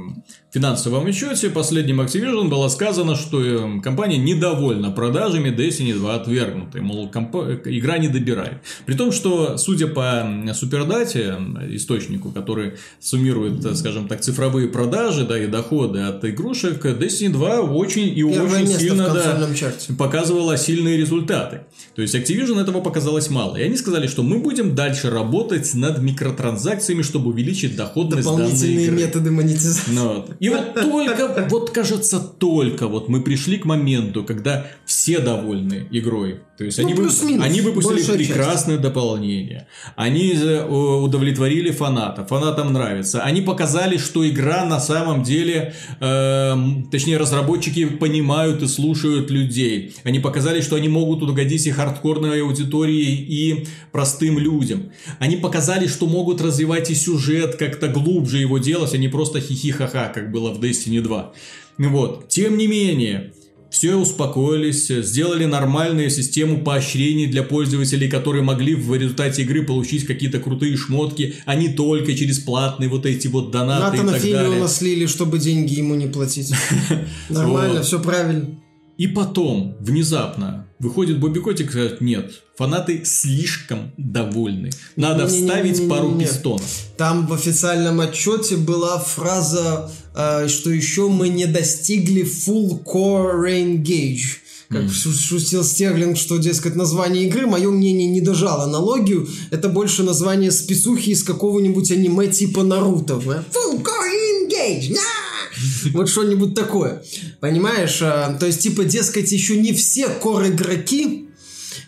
финансовом отчете последнем Activision было сказано, что э, компания недовольна продажами Destiny 2 отвергнутой. Мол, комп... игра не добирает. При том, что, судя по супердате, источнику, который суммирует, э, скажем так, цифровые продажи да, и доходы от игрушек, Destiny 2 очень и Первое очень сильно да, показывала сильные результаты. То есть Activision этого показалось мало. И они сказали, что мы будем дальше работать над микротранзакциями, чтобы увеличить доходность данной игры. Дополнительные методы монетизации. Ну, и вот только, вот кажется, только вот мы пришли к моменту, когда все довольны игрой. То есть ну, они, вы, они выпустили прекрасное часть. дополнение. Они э, удовлетворили фанатов. Фанатам нравится. Они показали, что игра на самом деле, э, точнее, разработчики понимают и слушают людей. Они показали, что они могут угодить и хардкорной аудитории, и простым людям. Они показали, что могут развивать и сюжет, как-то глубже его делать, а не просто хихи-ха-ха, как было в Destiny 2. Вот. Тем не менее, все успокоились, сделали нормальную систему поощрений для пользователей, которые могли в результате игры получить какие-то крутые шмотки, а не только через платные вот эти вот донаты Натана и так Филиона далее. слили, чтобы деньги ему не платить. Нормально, все правильно. И потом, внезапно, выходит Бобби Котик и говорит, нет, фанаты слишком довольны. Надо не, вставить не, не, пару пистонов. Там в официальном отчете была фраза, э, что еще мы не достигли full core rain gauge. Как mm. шутил Стерлинг, что, дескать, название игры, мое мнение, не дожало аналогию. Это больше название спецухи из какого-нибудь аниме типа Наруто. Full core engage! Вот что-нибудь такое. Понимаешь? А, то есть, типа, дескать, еще не все кор-игроки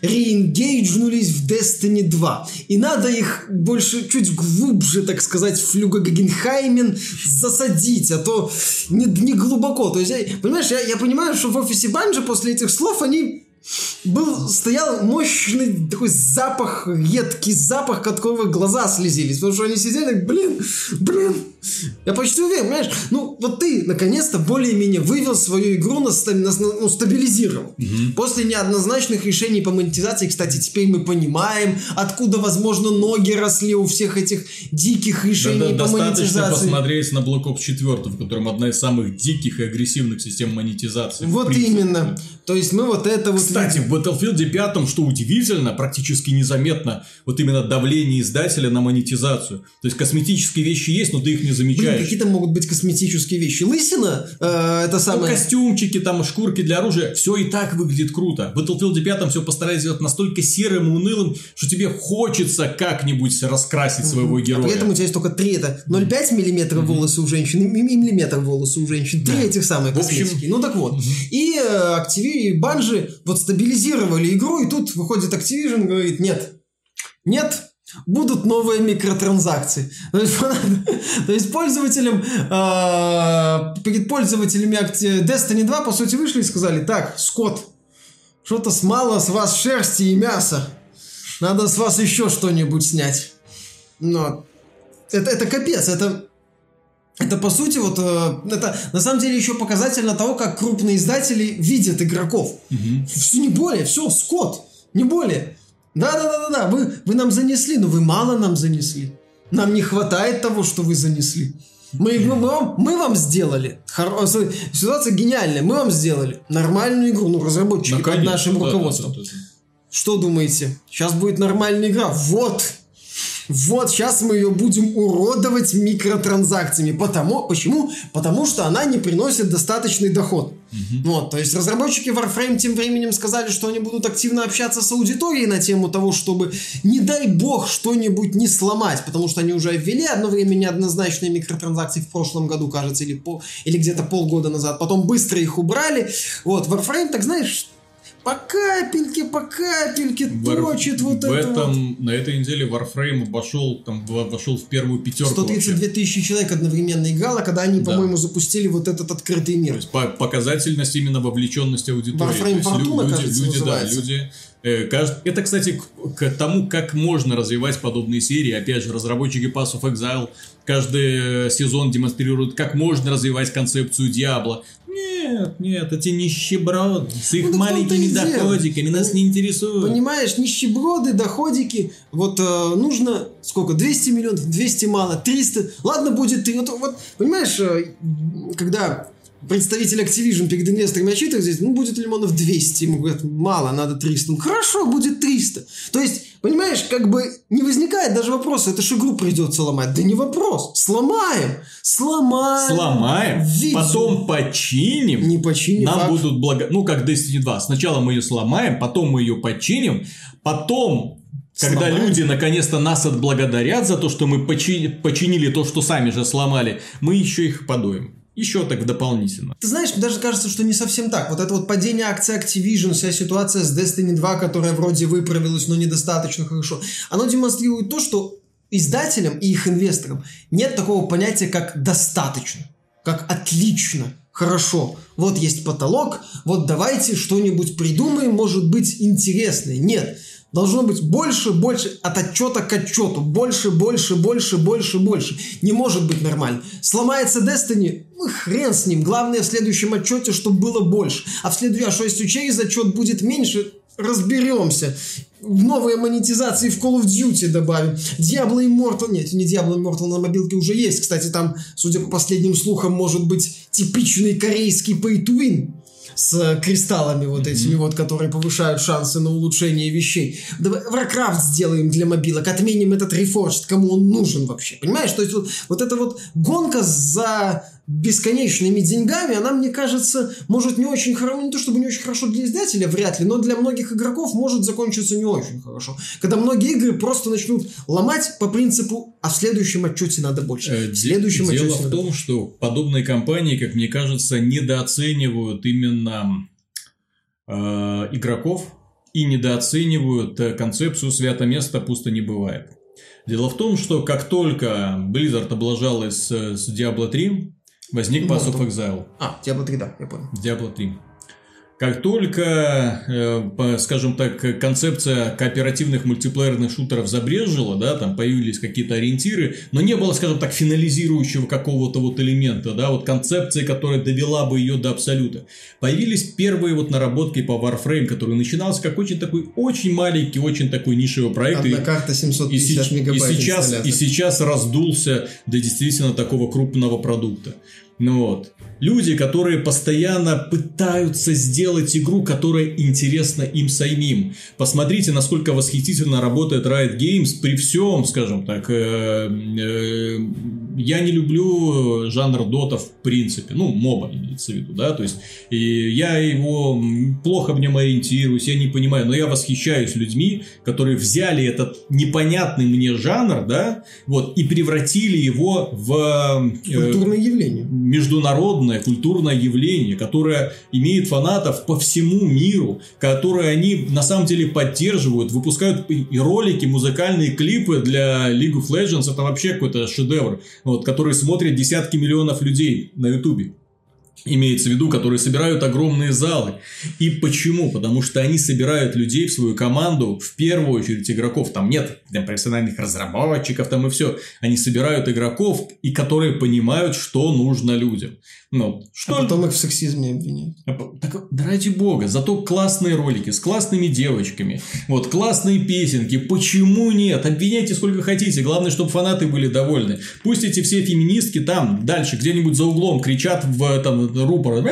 реингейджнулись в Destiny 2. И надо их больше, чуть глубже, так сказать, в Флюга Гагенхаймен засадить, а то не, не глубоко. То есть, я, понимаешь, я, я понимаю, что в офисе Банжи после этих слов они был, стоял мощный такой запах, едкий запах, которого глаза слезились. Потому что они сидели, блин, блин. Я почти уверен, понимаешь? Ну, вот ты, наконец-то, более-менее вывел свою игру, на, на, ну, стабилизировал. Угу. После неоднозначных решений по монетизации, кстати, теперь мы понимаем, откуда, возможно, ноги росли у всех этих диких решений да, да, по достаточно монетизации. Достаточно посмотреть на Black Ops 4, в котором одна из самых диких и агрессивных систем монетизации. Вот именно. То есть мы вот это вот... Кстати, в Battlefield 5, что удивительно, практически незаметно вот именно давление издателя на монетизацию. То есть косметические вещи есть, но ты их не замечаешь. Блин, какие там могут быть косметические вещи? Лысина? Э, это самое... Ну, костюмчики, там, шкурки для оружия. Все и так выглядит круто. В Battlefield 5 все постарались сделать настолько серым и унылым, что тебе хочется как-нибудь раскрасить своего героя. А при этом у тебя есть только три. Это 0,5 миллиметра волосы у женщин и миллиметр волосы у женщин. Три этих самых косметики. Общем... Ну так вот. И э, Activision и Банжи вот стабилизировали игру, и тут выходит Activision и говорит, нет, нет, будут новые микротранзакции. То есть, то есть пользователям, э, перед пользователями Destiny 2, по сути, вышли и сказали, так, Скотт, что-то с мало с вас шерсти и мяса. Надо с вас еще что-нибудь снять. Но это, это капец, это это по сути вот э, это на самом деле еще показательно того, как крупные издатели видят игроков. Угу. Все не более, все, скот, не более. Да, да, да, да, да, вы, вы нам занесли, но вы мало нам занесли. Нам не хватает того, что вы занесли. Мы, мы, мы, вам, мы вам сделали. Хоро... Ситуация гениальная. Мы вам сделали нормальную игру. Ну, разработчики под нашим руководством. Да, да, да, да. Что думаете? Сейчас будет нормальная игра. Вот! Вот сейчас мы ее будем уродовать микротранзакциями. Потому, почему? Потому что она не приносит достаточный доход. Угу. Вот, то есть разработчики Warframe тем временем сказали, что они будут активно общаться с аудиторией на тему того, чтобы, не дай бог, что-нибудь не сломать, потому что они уже ввели одно время неоднозначные микротранзакции в прошлом году, кажется, или, по, или где-то полгода назад, потом быстро их убрали. Вот, Warframe, так знаешь, по капельке, по капельке War... точит вот в это. Этом, вот. На этой неделе Warframe вошел, там, вошел в первую пятерку. 132 вообще. тысячи человек одновременно играло, когда они, да. по-моему, запустили вот этот открытый мир. То есть, по показательность именно вовлеченности аудитории. Warframe Fortuna, люди, кажется, люди, да, люди э, это, кстати, к тому, как можно развивать подобные серии. Опять же, разработчики Pass of Exile каждый э, сезон демонстрируют, как можно развивать концепцию Диабло Нет, нет, эти нищеброды с их Ну, маленькими дело. доходиками нас не интересуют. Понимаешь, нищеброды, доходики, вот э, нужно сколько, 200 миллионов, 200 мало, 300, ладно, будет 3, вот, вот, понимаешь, э, когда представитель Activision перед инвесторами отчитывает здесь, ну, будет лимонов 200, ему говорят, мало, надо 300, ну, хорошо, будет 300, то есть, понимаешь, как бы не возникает даже вопроса, это ж игру придется ломать, да не вопрос, сломаем, сломаем, Сломаем, Визу. потом починим. не починим, Нам факт. будут благо... Ну, как Destiny 2. Сначала мы ее сломаем, потом мы ее починим, потом... Когда Сломаем. люди наконец-то нас отблагодарят за то, что мы почи- починили то, что сами же сломали, мы еще их подуем. Еще так дополнительно. Ты знаешь, мне даже кажется, что не совсем так. Вот это вот падение акций Activision, вся ситуация с Destiny 2, которая вроде выправилась, но недостаточно хорошо, оно демонстрирует то, что издателям и их инвесторам нет такого понятия, как достаточно, как отлично, хорошо. Вот есть потолок, вот давайте что-нибудь придумаем, может быть интересное. Нет. Должно быть больше, больше, от отчета к отчету. Больше, больше, больше, больше, больше. Не может быть нормально. Сломается Destiny, ну хрен с ним. Главное в следующем отчете, чтобы было больше. А в следующем, а что если через отчет будет меньше, разберемся. В новые монетизации в Call of Duty добавим. Diablo Immortal, нет, не Diablo Immortal на мобилке уже есть. Кстати, там, судя по последним слухам, может быть типичный корейский pay-to-win с кристаллами вот этими вот, которые повышают шансы на улучшение вещей. Давай Warcraft сделаем для мобилок, отменим этот Reforged, кому он нужен вообще, понимаешь? То есть вот, вот эта вот гонка за бесконечными деньгами, она, мне кажется, может не очень хорошо, не то чтобы не очень хорошо для издателя, вряд ли, но для многих игроков может закончиться не очень хорошо. Когда многие игры просто начнут ломать по принципу, а в следующем отчете надо больше. Э, В следующем Дело отчете в том, что подобные компании, как мне кажется, недооценивают именно э, игроков и недооценивают э, концепцию «свято место пусто не бывает». Дело в том, что как только Blizzard облажалась с Diablo 3, возник Pass of. Exile. А, Diablo 3, да, я понял. Diablo 3. Как только, э, скажем так, концепция кооперативных мультиплеерных шутеров забрежила, да, там появились какие-то ориентиры, но не было, скажем так, финализирующего какого-то вот элемента, да, вот концепции, которая довела бы ее до абсолюта. Появились первые вот наработки по Warframe, который начинался как очень такой, очень маленький, очень такой нишевый проект. и- Одна карта и, 750 сеч- и мегабайт сейчас, и сейчас раздулся до действительно такого крупного продукта. Ну вот. Люди, которые постоянно пытаются сделать игру, которая интересна им самим. Посмотрите, насколько восхитительно работает Riot Games при всем, скажем так. э, э, я не люблю жанр дота в принципе. Ну, моба имеется в виду, да. То есть, и я его плохо в нем ориентируюсь, я не понимаю. Но я восхищаюсь людьми, которые взяли этот непонятный мне жанр, да, вот, и превратили его в... э, Культурное явление. международное культурное явление, которое имеет фанатов по всему миру, которое они на самом деле поддерживают, выпускают и ролики, музыкальные клипы для League of Legends, это вообще какой-то шедевр, вот, который смотрят десятки миллионов людей на ютубе. Имеется в виду, которые собирают огромные залы. И почему? Потому что они собирают людей в свою команду, в первую очередь игроков. Там нет там, профессиональных разработчиков, там и все. Они собирают игроков, и которые понимают, что нужно людям. Ну, что А потом их в сексизме обвиняют. а Так, да ради бога, зато классные ролики с классными девочками, вот, классные песенки, почему нет? Обвиняйте сколько хотите, главное, чтобы фанаты были довольны. Пусть эти все феминистки там, дальше, где-нибудь за углом кричат в там, рупор,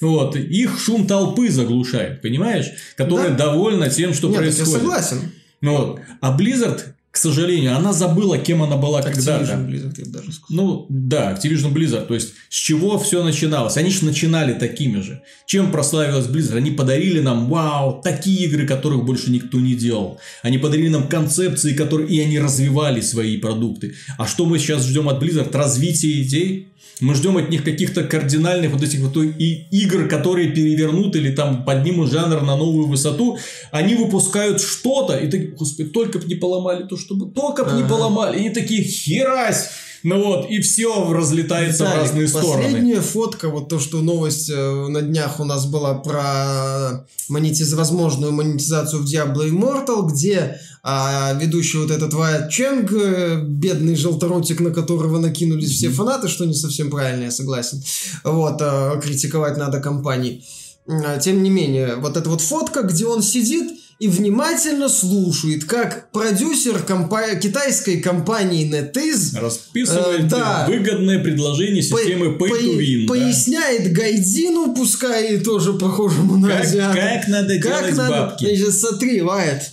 вот, их шум толпы заглушает, понимаешь? Которая Да. довольна тем, что Нет, я происходит. согласен. Ну вот. А Blizzard, сожалению, она забыла, кем она была когда-то. Activision Blizzard, я даже сказал. Ну, да, Activision Blizzard. То есть, с чего все начиналось? Они же начинали такими же. Чем прославилась Blizzard? Они подарили нам, вау, такие игры, которых больше никто не делал. Они подарили нам концепции, которые... И они развивали свои продукты. А что мы сейчас ждем от Blizzard? Развитие идей? Мы ждем от них каких-то кардинальных вот этих вот и игр, которые перевернут или там поднимут жанр на новую высоту. Они выпускают что-то, и такие, господи, только бы не поломали то, чтобы... Только бы не поломали. И такие, херась! Ну вот, и все разлетается в разные стороны. Последняя фотка, вот то, что новость э, на днях у нас была про монетиз... возможную монетизацию в Diablo Immortal, где а, ведущий вот этот Вайт Ченг, э, бедный желторотик, на которого накинулись все фанаты, что не совсем правильно, я согласен. Вот, а, критиковать надо компании. А, тем не менее, вот эта вот фотка, где он сидит и внимательно слушает, как продюсер компа- китайской компании NetEase расписывает э, да, выгодное предложение системы по- Pay to Win. По- да. Поясняет Гайдину, пускай и тоже похожему на как, азиата. Как надо как делать надо, бабки. Значит, смотри, Вайт,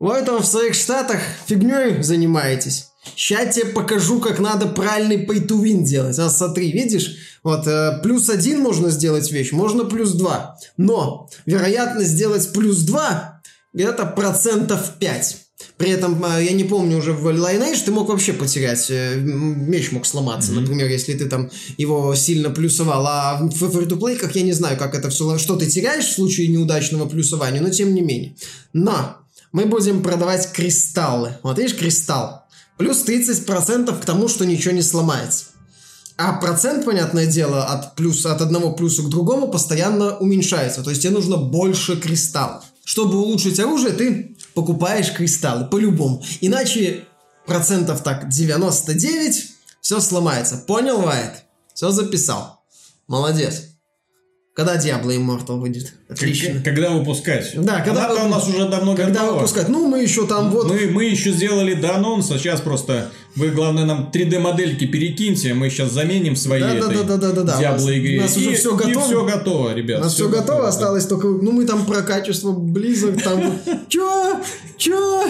вы там в своих штатах фигней занимаетесь. Сейчас тебе покажу, как надо правильный pay to win делать. А смотри, видишь? Вот, э, плюс один можно сделать вещь, можно плюс два. Но вероятность сделать плюс два где-то процентов 5. При этом, э, я не помню, уже в Lineage ты мог вообще потерять, э, меч мог сломаться, mm-hmm. например, если ты там его сильно плюсовал, а в free-to-play, как я не знаю, как это все, что ты теряешь в случае неудачного плюсования, но тем не менее. Но мы будем продавать кристаллы. Вот видишь, кристалл. Плюс 30% к тому, что ничего не сломается. А процент, понятное дело, от, плюс, от одного плюса к другому постоянно уменьшается. То есть тебе нужно больше кристаллов. Чтобы улучшить оружие, ты покупаешь кристаллы, по-любому. Иначе процентов так 99 все сломается. Понял, Вайт? Все записал. Молодец. Когда Diablo Immortal выйдет? Отлично. Когда выпускать? Да, когда вы... у нас уже давно Когда готово. выпускать? Ну, мы еще там вот... Мы, мы еще сделали до анонса, сейчас просто... Вы, главное, нам 3D-модельки перекиньте, мы сейчас заменим свои да, этой да, да, да, да, да. Diablo игре. У нас уже все готово. И все готово, ребят. У нас все, все готово, готово, осталось только... Ну, мы там про качество близок, там... Чё? Чё?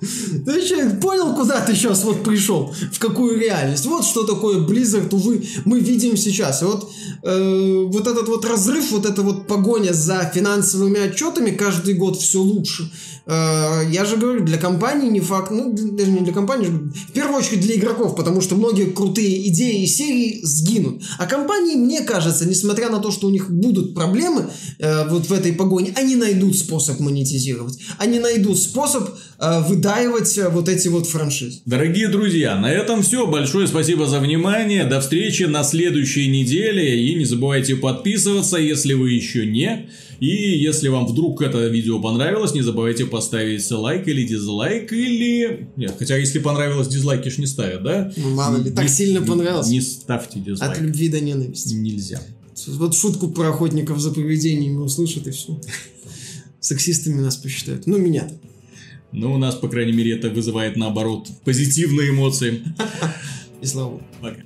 Ты что, понял, куда ты сейчас вот пришел? В какую реальность? Вот что такое Blizzard, увы, мы видим сейчас. И вот, э, вот этот вот разрыв, вот эта вот погоня за финансовыми отчетами каждый год все лучше. Э, я же говорю, для компании не факт, ну, даже не для компании, в первую очередь для игроков, потому что многие крутые идеи и серии сгинут. А компании, мне кажется, несмотря на то, что у них будут проблемы э, вот в этой погоне, они найдут способ монетизировать. Они найдут способ выдаивать э, вот эти вот франшизы. Дорогие друзья, на этом все. Большое спасибо за внимание. До встречи на следующей неделе. И не забывайте подписываться, если вы еще не. И если вам вдруг это видео понравилось, не забывайте поставить лайк или дизлайк, или... Нет, хотя если понравилось, дизлайки ж не ставят, да? Ну, мало ли, так сильно понравилось. Не, не ставьте дизлайк. От любви до ненависти. Нельзя. Вот шутку про охотников за поведениями услышат и все. Сексистами нас посчитают. Ну, меня -то. Ну, у нас, по крайней мере, это вызывает, наоборот, позитивные эмоции. И слава Пока.